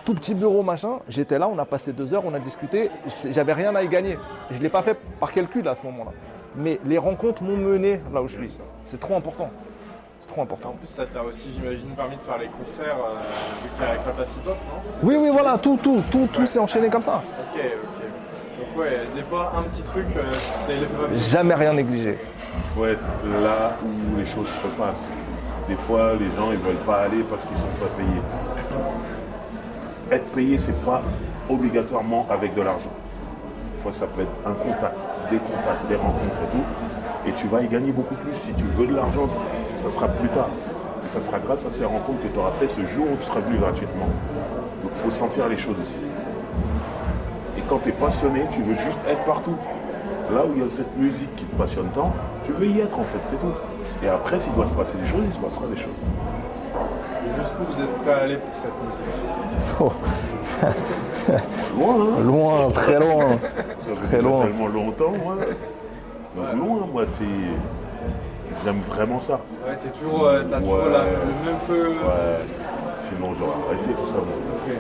tout petit bureau machin. J'étais là, on a passé deux heures, on a discuté. J'avais rien à y gagner. Je ne l'ai pas fait par calcul à ce moment-là. Mais les rencontres m'ont mené là où je suis. C'est trop important. Trop En important. plus, ça t'a aussi, j'imagine, permis de faire les concerts euh, vu qu'il y a avec la place hip-hop, non? Oui, oui, voilà, tout, tout, tout, tout s'est enchaîné comme ça. Ok, ok. Donc ouais, des fois, un petit truc, euh, c'est l'effet papillon. Jamais rien négligé. Il faut être là où les choses se passent. Des fois, les gens ils veulent pas aller parce qu'ils sont pas payés. <laughs> Être payé, c'est pas obligatoirement avec de l'argent. Des fois, ça peut être un contact, des contacts, des rencontres et tout. Et tu vas y gagner beaucoup plus. Si tu veux de l'argent, ça sera plus tard. Et ça sera grâce à ces rencontres que tu auras fait ce jour où tu seras venu gratuitement. Donc, il faut sentir les choses aussi. Et quand tu es passionné, tu veux juste être partout. Là où il y a cette musique qui te passionne tant, tu veux y être en fait, c'est tout. Et après, s'il doit se passer des choses, il se passera des choses. Et jusqu'où vous êtes prêt à aller pour cette musique? Oh, Loin, hein loin, très loin. Ça fait Très déjà loin. tellement longtemps, moi. Donc loin, moi, tu sais, j'aime vraiment ça. Ouais, t'es toujours, euh, t'as toujours Ouais. la- le même feu. Ouais. Sinon, j'aurais arrêté tout ça. moi. Ok.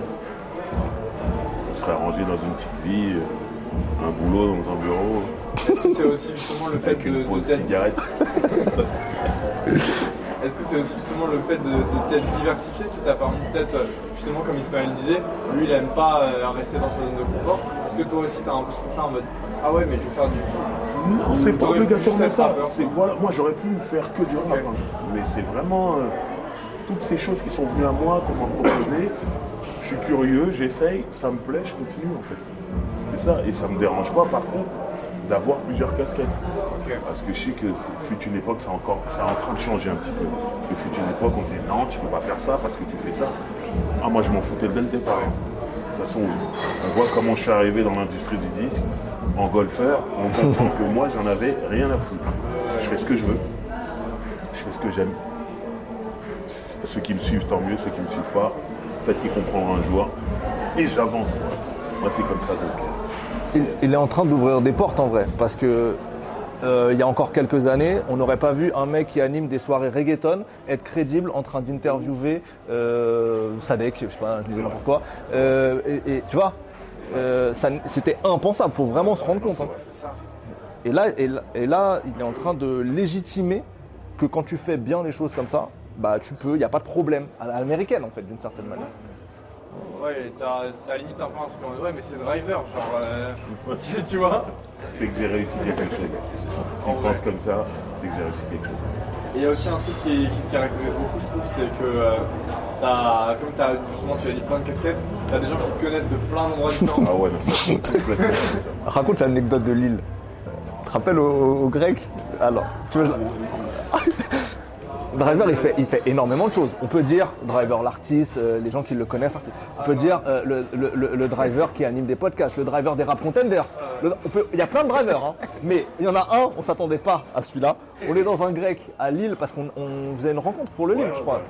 On serait rangé dans une petite vie, euh, un boulot dans un bureau, Est-ce que c'est aussi justement le fait avec de, une de pause t'être- cigarette. <laughs> Est-ce que c'est aussi justement le fait de, de t'être diversifié? Qui t'a permis peut-être, euh, justement comme Ismaël disait, lui il aime pas euh, rester dans sa zone de confort. Est-ce que toi aussi t'as un peu ce truc-là en mode Ah ouais mais je vais faire du tout Non, c'est pas obligatoirement ça. voilà, moi, j'aurais pu faire que du rap. Hein. Mais c'est vraiment euh, toutes ces choses qui sont venues à moi, qu'on m'a proposé. Je suis curieux, j'essaye, ça me plaît, je continue en fait. C'est ça. Et ça me dérange pas, par contre, d'avoir plusieurs casquettes. Parce que je sais que fut une époque, c'est encore, c'est en train de changer un petit peu. Il fut une époque, on disait non, tu peux pas faire ça parce que tu fais ça. Ah, moi, je m'en foutais dès le départ. hein. Façon, on voit comment je suis arrivé dans l'industrie du disque. En golfeur, on comprend que moi, j'en avais rien à foutre. Je fais ce que je veux. Je fais ce que j'aime. Ceux qui me suivent, tant mieux. Ceux qui me suivent pas, peut-être qu'ils comprendront un jour. Et j'avance. Moi, c'est comme ça. Donc, Il, il est en train d'ouvrir des portes en vrai, parce que euh, il y a encore quelques années, on n'aurait pas vu un mec qui anime des soirées reggaeton être crédible en train d'interviewer euh, Sadek, je sais pas, je dis n'importe quoi. Euh, et, tu vois, euh, c'était impensable. Faut vraiment se rendre compte. hein. Et là, et, là- et là, il est en train de légitimer que quand tu fais bien les choses comme ça, bah tu peux, il n'y a pas de problème à l'américaine en fait, d'une certaine manière. Ouais, t'as limite un peu un truc en mode Ouais mais c'est driver, genre euh, <laughs> tu- tu vois c'est que j'ai réussi quelque chose. En vrai. pensent comme ça, c'est que j'ai réussi quelque chose. Et il y a aussi un truc qui, qui te caractérise beaucoup, je trouve, c'est que euh, t'as- comme t'as, justement tu as dit plein de casquettes, t'as des gens qui te connaissent de plein d'endroits différents. Ah ouais, ça, c'est complètement comme ça. Raconte l'anecdote de Lille. Tu te rappelles au, au grec? Alors, tu veux. <laughs> Driver, il fait, il fait énormément de choses. On peut dire Driver l'artiste, euh, les gens qui le connaissent. On peut dire euh, le, le- le- le driver qui anime des podcasts, le driver des rap contenders. Le- on peut- il y a plein de drivers, hein. mais il y en a un, on s'attendait pas à celui-là. On est dans un grec à Lille parce qu'on on faisait une rencontre pour le Lille, je crois.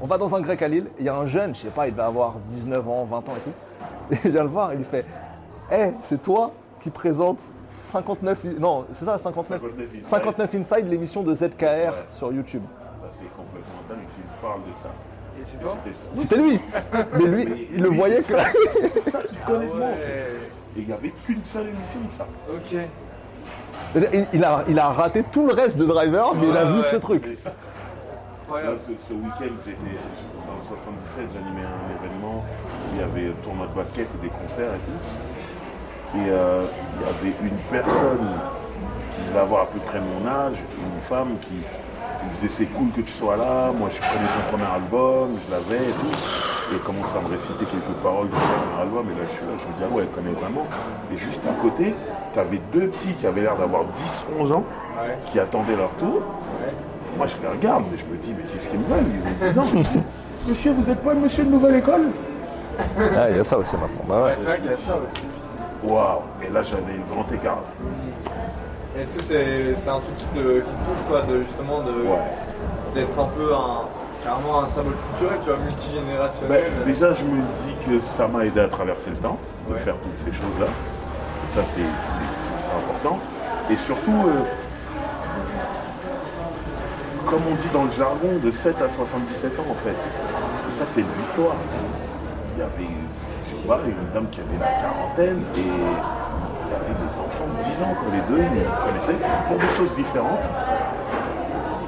On va dans un grec à Lille, il y a un jeune, je sais pas, il va avoir 19 ans, 20 ans et tout. Et <laughs> il vient le voir, il lui fait Hé, c'est toi qui présente 59, i- non, c'est ça, 59, 59 Inside. 59 Inside, l'émission de ZKR sur YouTube. C'est complètement dingue qu'il parle de ça. Et c'est toi lui Mais lui, Mais il le voyait que... C'est ça qu'il connaît de moi, en fait. Et il n'y avait qu'une seule émission de ça. Ok. Il, il a, il a raté tout le reste de Driver, mais il a Ouais, vu ouais. ce truc. Ça, Incroyable. Là, ce, ce week-end, j'étais dans le 77, j'animais un événement. Il y avait un tournoi de basket et des concerts et tout. Et euh, il y avait une personne qui devait avoir à peu près mon âge, une femme qui, qui disait c'est cool que tu sois là, moi je prenais ton premier album, je l'avais et tout. et commence à me réciter quelques paroles de la loi, mais là je suis là, je me dis, ah ouais, elle connaît vraiment. Et juste à côté, tu avais deux petits qui avaient l'air d'avoir 10-11 ans, qui attendaient leur tour. Moi je les regarde, mais je me dis, mais qu'est-ce qu'ils me veulent? Ils ont 10 ans. monsieur, vous n'êtes pas le monsieur de nouvelle école? Ah, il y a ça aussi maintenant. Bah ouais. C'est vrai qu'il y a ça aussi. Waouh Et là j'avais un grand écart. Est-ce que c'est un truc qui te, qui te touche, toi, de, justement, Ouais. d'être un peu un, carrément un symbole culturel, tu vois, Ben, multigénérationnel déjà, je me dis que ça m'a aidé à traverser le temps, de Ouais. faire toutes ces choses-là. Ça, c'est important. Et surtout, euh, comme on dit dans le jargon, de 7 à 77 ans, en fait. Et ça, c'est une victoire. Il y avait, une dame qui avait la quarantaine et 10 ans, quoi. Les deux, ils me connaissaient pour des choses différentes.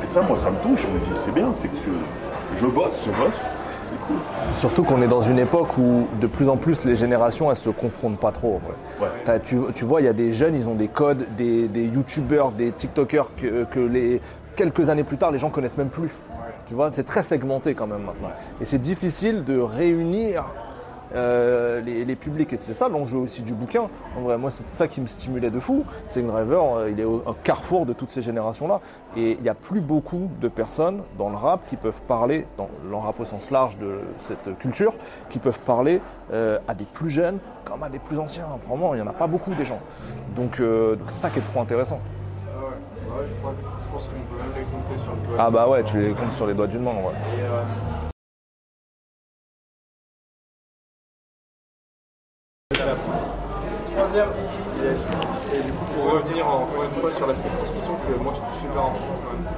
Et ça, moi, ça me touche. Je me dis, c'est bien, c'est que je, bosse, je bosse. C'est cool. Surtout qu'on est dans une époque où de plus en plus les générations elles se confrontent pas trop. Ouais. Tu, tu vois, il y a des jeunes, ils ont des codes, des, des youtubeurs, des tiktokers que, que les, quelques années plus tard les gens connaissent même plus. Tu vois, c'est très segmenté quand même maintenant. Et c'est difficile de réunir euh, les, les publics. Et c'est ça l'enjeu aussi du bouquin. En vrai, moi, c'est ça qui me stimulait de fou. C'est que Driver, euh, il est au un carrefour de toutes ces générations-là. Et il n'y a plus beaucoup de personnes dans le rap qui peuvent parler, dans le rap au sens large de cette culture, qui peuvent parler euh, à des plus jeunes comme à des plus anciens. Vraiment, il n'y en a pas beaucoup des gens. Donc, euh, donc c'est ça qui est trop intéressant. Ah ouais, ouais, je, crois, je pense qu'on peut même les compter sur le doigt. Ah bah ouais, tu les comptes sur les doigts d'une main. Ouais. Et, yes. Et du coup, pour revenir encore une fois sur l'aspect transmission que moi je trouve super important quand même.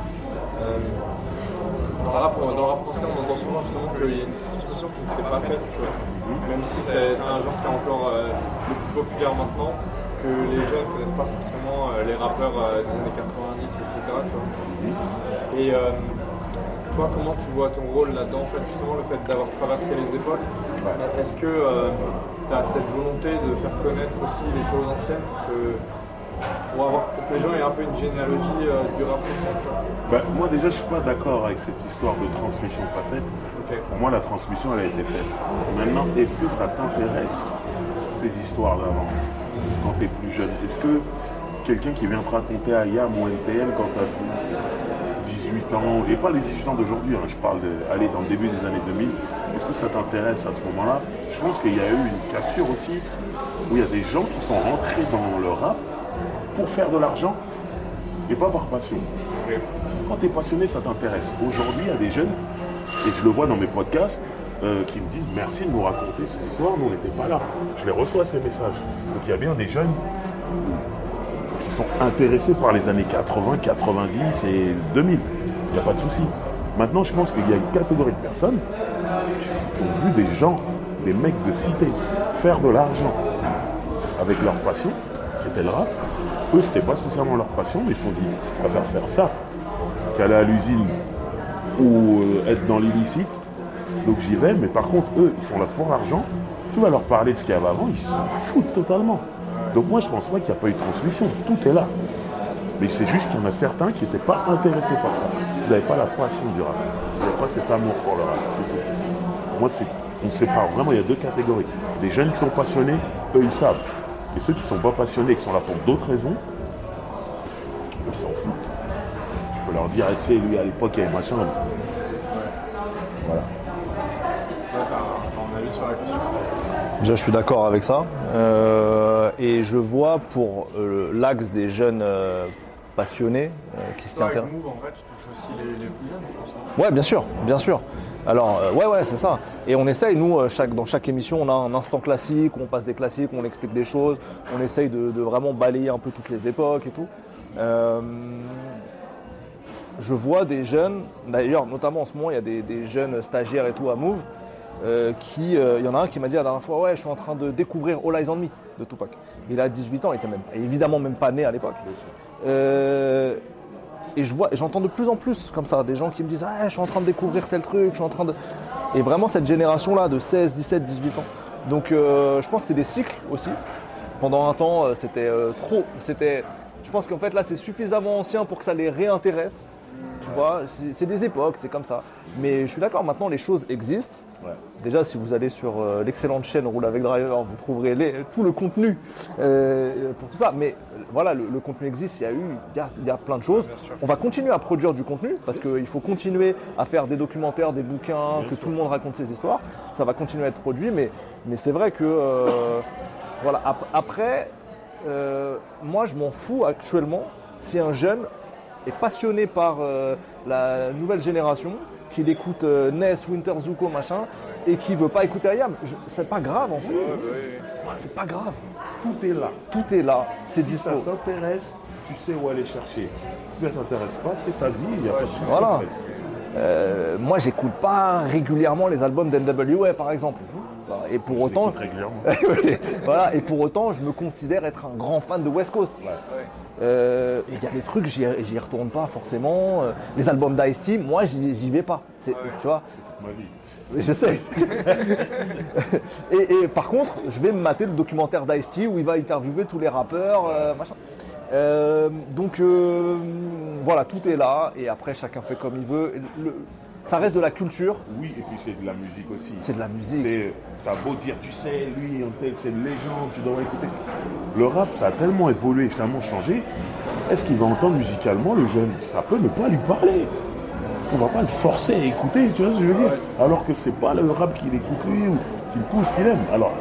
Euh, dans le rap, dans le rap français, on entend souvent justement qu'il y a une transmission qui ne s'est pas faite, tu vois. Même si c'est un genre qui est encore euh, le plus populaire maintenant, que les jeunes ne connaissent pas forcément euh, les rappeurs des années 90, etc. Tu vois. Et toi, comment tu vois ton rôle là-dedans en fait, Justement, le fait d'avoir traversé les époques, est-ce que tu as cette volonté de faire connaître aussi les choses anciennes que, pour, avoir, pour que les gens aient un peu une généalogie euh, du rap français Bah, moi déjà je suis pas d'accord avec cette histoire de transmission pas faite. Pour moi la transmission elle a été faite. Maintenant, est-ce que ça t'intéresse ces histoires d'avant quand tu es plus jeune? Est-ce que quelqu'un qui vient te raconter IAM ou NTM quand tu as 18 ans, et pas les 18 ans d'aujourd'hui, hein, je parle de, allez, dans le début des années 2000, est-ce que ça t'intéresse à ce moment-là? Je pense qu'il y a eu une cassure aussi, où il y a des gens qui sont rentrés dans le rap pour faire de l'argent et pas par passion. Quand tu es passionné, ça t'intéresse. Aujourd'hui, il y a des jeunes, et je le vois dans mes podcasts, euh, qui me disent merci de nous raconter ces histoires, nous on n'était pas là. Je les reçois ces messages. Donc il y a bien des jeunes qui sont intéressés par les années 80, 90 et 2000. Il n'y a pas de souci. Maintenant, je pense qu'il y a une catégorie de personnes qui ont vu des gens, des mecs de cité, faire de l'argent avec leur passion, qui était le rap. Eux, c'était pas spécialement leur passion, mais ils se sont dit, je préfère faire ça qu'aller à l'usine ou euh, être dans l'illicite. Donc j'y vais, mais par contre, eux, ils sont là pour l'argent. Tu vas leur parler de ce qu'il y avait avant, ils s'en foutent totalement. Donc moi, je pense pas qu'il n'y a pas eu de transmission. Tout est là. Mais c'est juste qu'il y en a certains qui n'étaient pas intéressés par ça. Qu'ils n'avaient pas la passion du rap. Ils n'avaient pas cet amour pour le rap. Tout. Moi, on sépare vraiment, il y a deux catégories. Des jeunes qui sont passionnés, eux, ils savent. Et ceux qui ne sont pas passionnés, qui sont là pour d'autres raisons, ils s'en foutent. Je peux leur dire, tu sais, lui, à l'époque, il y avait machin. Voilà. Déjà, je suis d'accord avec ça. Euh, et je vois pour euh, l'axe des jeunes euh, passionnés qui s'y intéressent. Move, en vrai, tu touches aussi les, les plus jeunes, je pense. Ouais, bien sûr, bien sûr. Alors, euh, ouais, ouais, c'est ça. Et on essaye, nous, euh, chaque, dans chaque émission, on a un instant classique, on passe des classiques, on explique des choses, on essaye de, de vraiment balayer un peu toutes les époques et tout. Euh, je vois des jeunes, d'ailleurs, notamment en ce moment, il y a des, des jeunes stagiaires et tout à Move, euh, qui, euh, il y en a un qui m'a dit la dernière fois, ouais, je suis en train de découvrir All Eyes on Me de Tupac. Il a 18 ans, il était même, évidemment même pas né à l'époque. Euh, et je vois, j'entends de plus en plus comme ça, des gens qui me disent Ah, je suis en train de découvrir tel truc, je suis en train de. Et vraiment cette génération-là de 16, 17, 18 ans. Donc euh, je pense que c'est des cycles aussi. Pendant un temps, euh, c'était euh, trop. C'était. Je pense qu'en fait là c'est suffisamment ancien pour que ça les réintéresse. C'est- des époques, c'est comme ça. Mais je suis d'accord, maintenant les choses existent. Ouais. Déjà, si vous allez sur euh, l'excellente chaîne Roule avec Driver, vous trouverez les- tout le contenu euh, pour tout ça. Mais euh, voilà, le, le contenu existe, il y a eu, il y a, il y a plein de choses. On va continuer à produire du contenu parce qu'il faut continuer à faire des documentaires, des bouquins, que tout le monde raconte ses histoires. Ça va continuer à être produit, mais, mais c'est vrai que voilà. ap- après, moi, je m'en fous actuellement si un jeune est passionné par euh, la nouvelle génération, qu'il écoute euh, Ness, Winter Zuko, machin, et qui veut pas écouter Ayam. C'est pas grave en fait. C'est pas grave. Tout est là. Tout est là. C'est Si ça dispo. t'intéresse, tu sais où aller chercher. Si ça t'intéresse pas, fais ta vie, il n'y a pas de. Voilà. en fait. Euh, moi, j'écoute pas régulièrement les albums d'NWA, par exemple. Et pour autant, <laughs> voilà, et pour autant, je me considère être un grand fan de West Coast. Ouais. Euh, Il y a des trucs, j'y retourne pas forcément. Euh, Les albums d'Ice-T, moi, j'y vais pas. C'est- Tu vois Ma vie. Je sais. <laughs> et, et par contre, je vais me mater le documentaire d'Ice-T où il va interviewer tous les rappeurs, euh, machin. Euh, donc euh, voilà, tout est là et après chacun fait comme il veut. Le- ça reste de la culture, Oui, et puis c'est de la musique aussi. c'est de la musique. C'est- T'as beau dire, tu sais, lui, en tel, c'est une légende, tu dois écouter. Le rap, ça a tellement évolué, tellement changé. Est-ce qu'il va entendre musicalement le jeune? Ça peut ne pas lui parler. On va pas le forcer à écouter, tu vois ce que je veux dire? Alors que c'est pas le rap qu'il écoute lui ou qu'il touche, qu'il aime. Alors,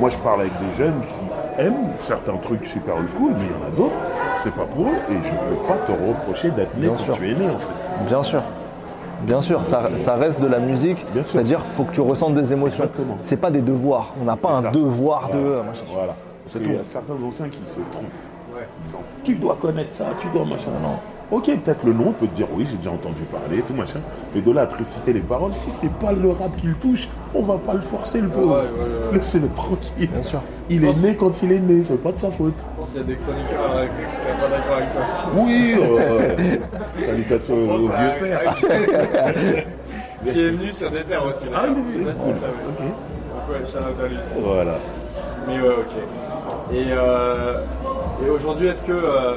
moi je parle avec des jeunes qui aiment certains trucs super old school, mais il y en a d'autres, c'est pas pour eux, et je peux pas te reprocher d'être né quand tu es né en fait. Bien sûr. Bien sûr, ça, ça reste de la musique, c'est-à-dire faut que tu ressentes des émotions. C'est pas des devoirs. On n'a pas un ça. devoir de. Voilà. machin. Voilà. C'est qu'il y a certains anciens qui se trompent. Tu dois connaître ça, tu dois machin. Non. Ok, peut-être le nom peut te dire oui, j'ai déjà entendu parler, tout machin. Mais de là à te réciter les paroles, si c'est pas le rap qui le touche, on va pas le forcer le pauvre. Ouais, ouais, ouais. Laissez-le tranquille. Bien sûr. Il est né quand il est né, c'est pas de sa faute. Je pense qu'il y a des chroniqueurs à la récré qui seraient pas d'accord avec toi aussi. Oui, euh, <laughs> salutations au vieux père. qui est venu sur des terres aussi. Ah, il est venu. Ça, à lui. Voilà. Mais ouais, ok. Et, euh, et aujourd'hui, est-ce que euh,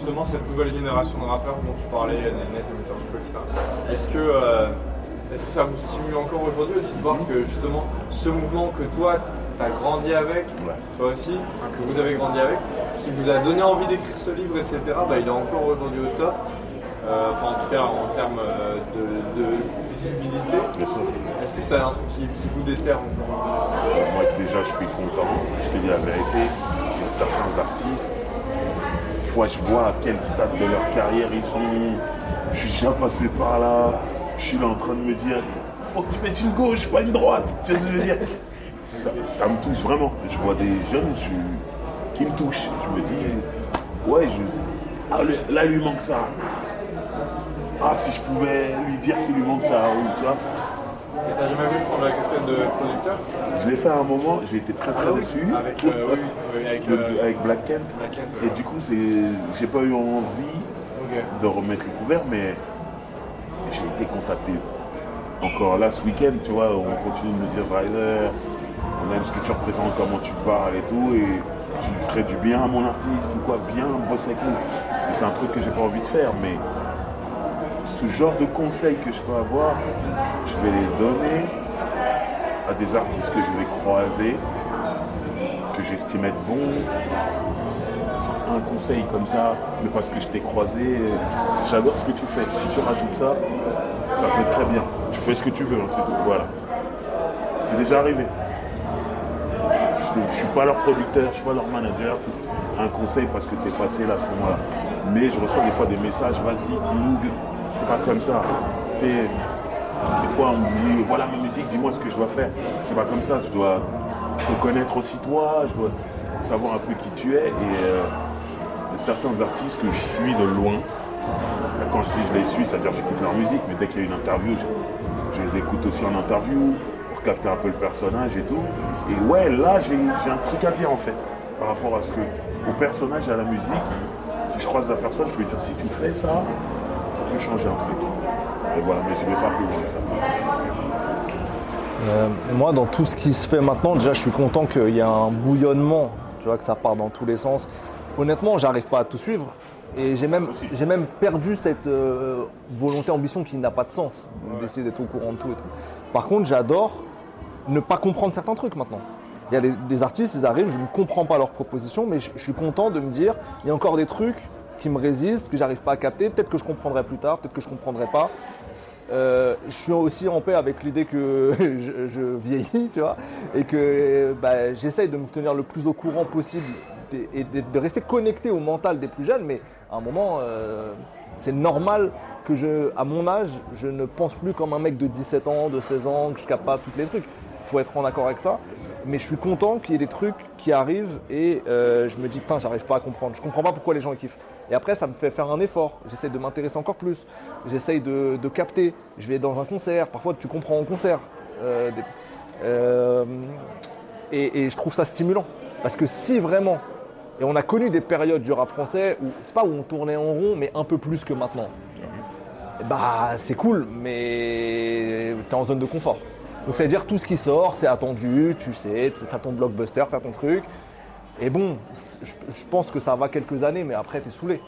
justement cette nouvelle génération de rappeurs dont tu parlais, Nes, Emitter Duco, etc., est-ce que, euh, est-ce que ça vous stimule encore aujourd'hui aussi de voir que justement ce mouvement que toi, tu as grandi avec, Ouais. toi aussi, que vous avez grandi avec, qui vous a donné envie d'écrire ce livre, etc., bah, il est encore aujourd'hui au top. Euh, enfin, en tout cas, en termes euh, de, de visibilité. Est-ce que c'est un truc qui, qui vous déterre encore Moi déjà je suis content, je te dis la vérité, certains artistes, fois je vois à quel stade de leur carrière ils sont, je suis déjà passé par là, je suis là en train de me dire, faut que tu mettes une gauche, pas une droite, tu vois ce que je veux dire? Ça, me touche vraiment, je vois des jeunes je- qui me touchent, je me dis, ouais, je, ah, là lui manque ça, ah si je pouvais lui dire qu'il lui manque ça, tu vois, Et t'as jamais voulu prendre la casquette de producteur je l'ai fait à un moment, j'ai été très très déçu. Avec, euh, oui, oui, avec, de- euh, avec Black Kent. Black Kent, Et du coup, j'ai pas eu envie de remettre le couvert, mais j'ai été contacté. Encore là, ce week-end, tu vois, on continue de me dire Driver, on aime ce que tu représentes, comment tu parles et tout, et tu ferais du bien à mon artiste ou quoi, viens bosser avec nous. Et c'est un truc que j'ai pas envie de faire, mais ce genre de conseils que je peux avoir, je vais les donner à des artistes que je vais croiser, que j'estime être bons, un conseil comme ça, mais parce que je t'ai croisé, j'adore ce que tu fais. Si tu rajoutes ça, ça peut être très bien. Tu fais ce que tu veux, hein, c'est tout. Voilà. C'est déjà arrivé. Je ne suis pas leur producteur, je ne suis pas leur manager. Un conseil parce que tu es passé là ce moment-là. Mais je reçois des fois des messages, vas-y, dis-nous, c'est pas comme ça. Tu sais, des fois on dit, voilà ma musique, dis-moi ce que je dois faire. C'est pas comme ça, je dois te connaître aussi toi, je dois savoir un peu qui tu es. Et euh, certains artistes que je suis de loin, quand je dis je les suis, c'est-à-dire j'écoute leur musique, mais dès qu'il y a une interview, je, les écoute aussi en interview pour capter un peu le personnage et tout. Et ouais, là j'ai un truc à dire en fait, par rapport à ce que, au personnage à la musique. Si je croise la personne, je peux dire si tu fais ça, ça peut changer un truc. Et voilà, mais je vais pas plus loin ça. Euh, moi, dans tout ce qui se fait maintenant, déjà, je suis content qu'il y ait un bouillonnement, tu vois, que ça part dans tous les sens. Honnêtement, j'arrive pas à tout suivre. Et j'ai même, j'ai même perdu cette euh, volonté, ambition qui n'a pas de sens, d'essayer d'être au courant de tout et tout. Par contre, j'adore ne pas comprendre certains trucs maintenant. Il y a des, des artistes, ils arrivent, je ne comprends pas leurs propositions, mais je, je suis content de me dire, il y a encore des trucs qui me résistent, que j'arrive pas à capter, peut-être que je comprendrai plus tard, peut-être que je comprendrai pas. Euh, je suis aussi en paix avec l'idée que <laughs> je, vieillis, tu vois, et que bah, j'essaye de me tenir le plus au courant possible et- de, rester connecté au mental des plus jeunes, mais à un moment, euh, c'est normal que je, à mon âge, je ne pense plus comme un mec de 17 ans, de 16 ans, que je capte pas tous les trucs. Il faut être en accord avec ça. Mais je suis content qu'il y ait des trucs qui arrivent et euh, je me dis, putain, j'arrive pas à comprendre. Je comprends pas pourquoi les gens kiffent. Et après, ça me fait faire un effort. J'essaie de m'intéresser encore plus. J'essaye de, capter. Je vais dans un concert. Parfois, tu comprends en concert. Euh, euh, et, je trouve ça stimulant. Parce que si vraiment, et on a connu des périodes du rap français où, c'est pas où on tournait en rond, mais un peu plus que maintenant. Bah, c'est cool, mais t'es en zone de confort. Donc, ça veut dire tout ce qui sort, c'est attendu, tu sais, tu as ton blockbuster, tu as ton truc. Et bon, je, pense que ça va quelques années, mais après, t'es saoulé.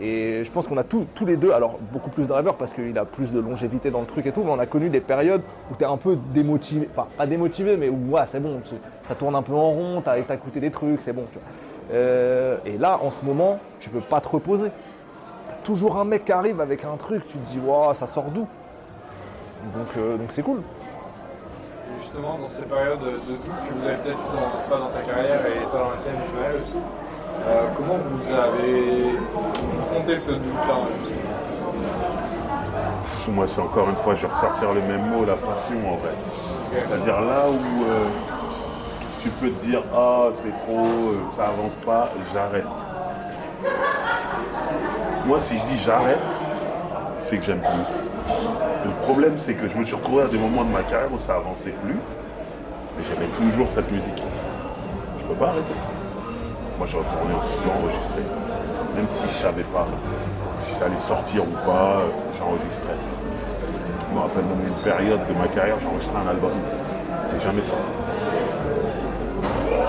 Et je pense qu'on a tous- les deux, alors beaucoup plus driver parce qu'il a plus de longévité dans le truc et tout, mais on a connu des périodes où tu es un peu démotivé, enfin pas démotivé, mais où ouais, c'est bon, ça tourne un peu en rond, t'as as écouté des trucs, c'est bon. Tu vois. Euh, et là, en ce moment, tu peux pas te reposer. Toujours un mec qui arrive avec un truc, tu te dis, waouh, ça sort d'où? Euh, donc c'est cool. Justement, dans ces périodes de doute que vous avez peut-être eu dans, toi dans ta carrière et toi dans la tienne, Ismaël aussi, euh, comment vous avez confronté ce doute-là Moi, c'est encore une fois, je vais ressortir le même mot, la passion en vrai. C'est-à-dire là où euh, tu peux te dire ah c'est trop, euh, ça avance pas, j'arrête. Moi si je dis j'arrête, c'est que j'aime plus. Problème c'est que je me suis retrouvé à des moments de ma carrière où ça avançait plus, mais j'aimais toujours cette musique. Je peux pas arrêter. Moi je retournais au studio enregistrer. Même si je savais pas si ça allait sortir ou pas, euh, j'enregistrais. Je me rappelle même une période de ma carrière, j'enregistrais un album. N'est jamais sorti.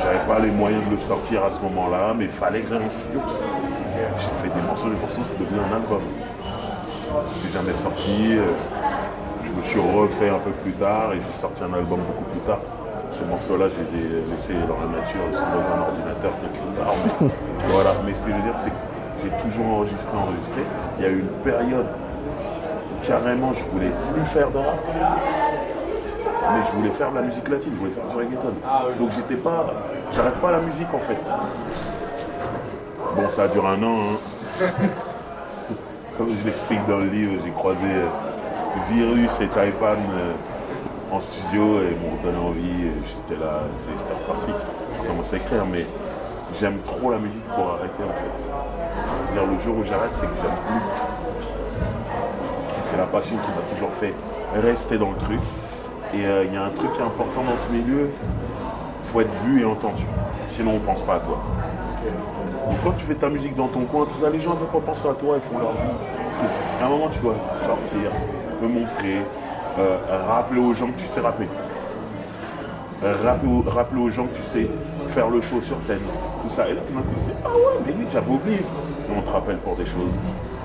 J'avais pas les moyens de le sortir à ce moment-là, mais il fallait que j'aille en studio. J'ai fait des morceaux, les morceaux, c'est devenu un album. C'est jamais sorti. Je me suis refait un peu plus tard et j'ai sorti un album beaucoup plus tard. Ces morceaux-là, je les ai laissés dans la nature, dans un ordinateur quelque part. mais <laughs> voilà. Mais ce que je veux dire, c'est que j'ai toujours enregistré, enregistré. Il y a eu une période où carrément je voulais plus faire de rap. Mais je voulais faire de la musique latine, je voulais faire du reggaeton. Donc j'étais pas. J'arrête pas la musique en fait. Bon, ça a duré un an. hein. Comme <laughs> je l'explique dans le livre, j'ai croisé euh, Virus et Taipan euh, en studio et m'ont donné envie. J'étais là, c'est- reparti. J'ai commencé à écrire, mais j'aime trop la musique pour arrêter en fait. Le jour où j'arrête, c'est que j'aime plus. C'est la passion qui m'a toujours fait rester dans le truc. Et euh, il y a un truc qui est important dans ce milieu, il faut être vu et entendu. Sinon, on ne pense pas à toi. Quand tu fais ta musique dans ton coin, tout ça, les gens ne vont pas penser à toi, ils font leur vie. À un moment, tu dois sortir, montrer, euh, rappeler aux gens que tu sais rapper. Rappeler, aux, rappeler aux gens que tu sais faire le show sur scène, tout ça. Et là, tout d'un coup, tu dis, ah ouais, mais oui, j'avais oublié. Et on te rappelle pour des choses,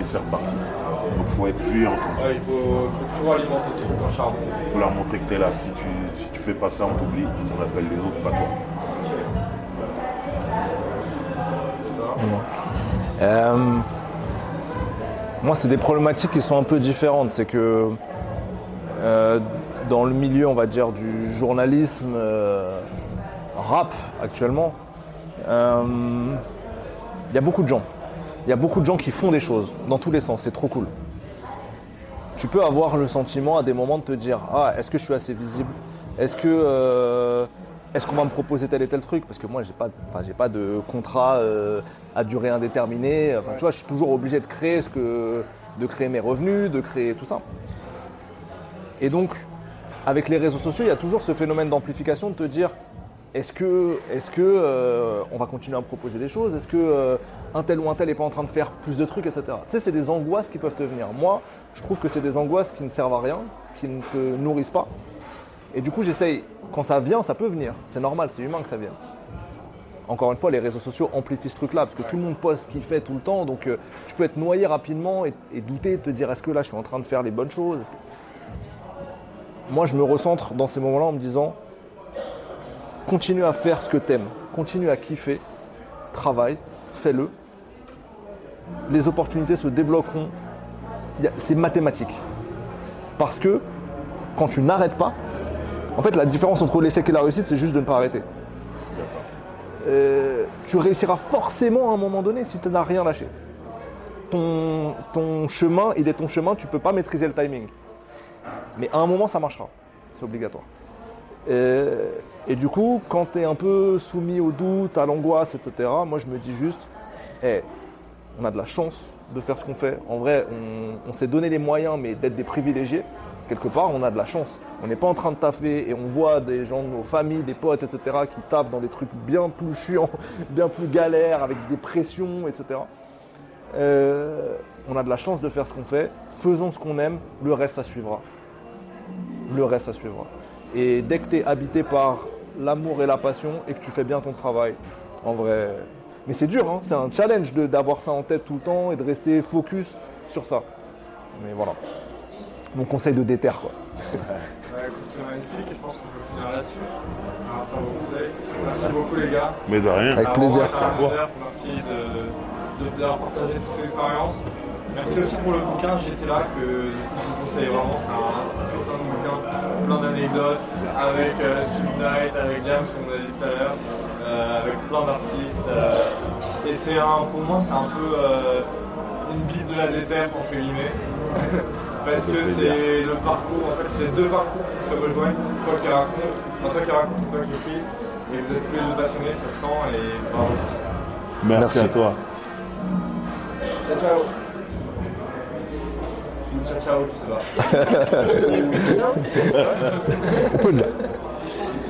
et c'est reparti. Donc, il faut être vu et entendu. Ouais, Il faut, faut toujours alimenter le truc en charbon. Il faut leur montrer que tu es là. Si tu, si tu fais pas ça, on t'oublie. On appelle les autres, pas toi. Euh, moi, c'est des problématiques qui sont un peu différentes. C'est que euh, dans le milieu, on va dire, du journalisme euh, rap actuellement, euh, il y a beaucoup de gens. Il y a beaucoup de gens qui font des choses dans tous les sens. C'est trop cool. Tu peux avoir le sentiment à des moments de te dire Ah, est-ce que je suis assez visible? Est-ce que. euh, est-ce qu'on va me proposer tel et tel truc? Parce que moi, j'ai pas, pas de contrat euh, à durée indéterminée. Enfin, tu vois, je suis toujours obligé de créer ce que, de créer mes revenus, de créer tout ça. Et donc, avec les réseaux sociaux, il y a toujours ce phénomène d'amplification de te dire est-ce que, est-ce que euh, on va continuer à me proposer des choses? Est-ce que euh, un tel ou un tel n'est pas en train de faire plus de trucs, etc. Tu sais, c'est des angoisses qui peuvent te venir. Moi, je trouve que c'est des angoisses qui ne servent à rien, qui ne te nourrissent pas. Et du coup, j'essaye. Quand ça vient, ça peut venir. C'est normal, c'est humain que ça vienne. Encore une fois, les réseaux sociaux amplifient ce truc-là, parce que tout le monde poste ce qu'il fait tout le temps, donc euh, tu peux être noyé rapidement et, et douter, te dire est-ce que là je suis en train de faire les bonnes choses Moi je me recentre dans ces moments-là en me disant continue à faire ce que t'aimes, continue à kiffer, travaille, fais-le. Les opportunités se débloqueront. C'est mathématique. Parce que quand tu n'arrêtes pas, en fait la différence entre l'échec et la réussite, c'est juste de ne pas arrêter. Euh, tu réussiras forcément à un moment donné si tu n'as rien lâché. Ton, chemin, il est ton chemin, tu ne peux pas maîtriser le timing. Mais à un moment, ça marchera. C'est obligatoire. Euh, et du coup, quand tu es un peu soumis au doute, à l'angoisse, etc., moi je me dis juste, Eh, on a de la chance de faire ce qu'on fait. En vrai, on s'est donné les moyens, mais d'être des privilégiés, quelque part, on a de la chance. On n'est pas en train de taffer et on voit des gens de nos familles, des potes, etc., qui tapent dans des trucs bien plus chiants, <laughs> bien plus galères, avec des pressions, etc. Euh, on a de la chance de faire ce qu'on fait. Faisons ce qu'on aime, le reste, ça suivra. Le reste, ça suivra. Et dès que tu habité par l'amour et la passion et que tu fais bien ton travail, en vrai. Mais c'est dur, hein, c'est un challenge d'avoir ça en tête tout le temps et de rester focus sur ça. Mais voilà. Mon conseil de déter, quoi. <laughs> C'est magnifique et je pense qu'on peut finir là-dessus. C'est un très bon conseil. Merci beaucoup les gars. Mais de rien. Avec plaisir. Merci de, de, d'avoir partagé toutes ces expériences. Merci aussi pour le bouquin J'étais là que je vous conseille vraiment. C'est un putain de bouquin, plein d'anecdotes avec euh, Sweet Night, avec James, comme on a dit tout à l'heure, euh, avec plein d'artistes. euh, et c'est un, pour moi, c'est un peu euh, une bible de la déterre, entre guillemets. <laughs> Parce que c'est le parcours, en fait, c'est deux parcours qui se rejoignent. Toi qui racontes, enfin, toi qui racontes et toi qui écris. Et vous êtes tous les deux passionnés, ça se sent et bravo. Merci, Merci. à toi. Ciao, ciao. Ciao, ciao, je sais pas. <laughs> Oula.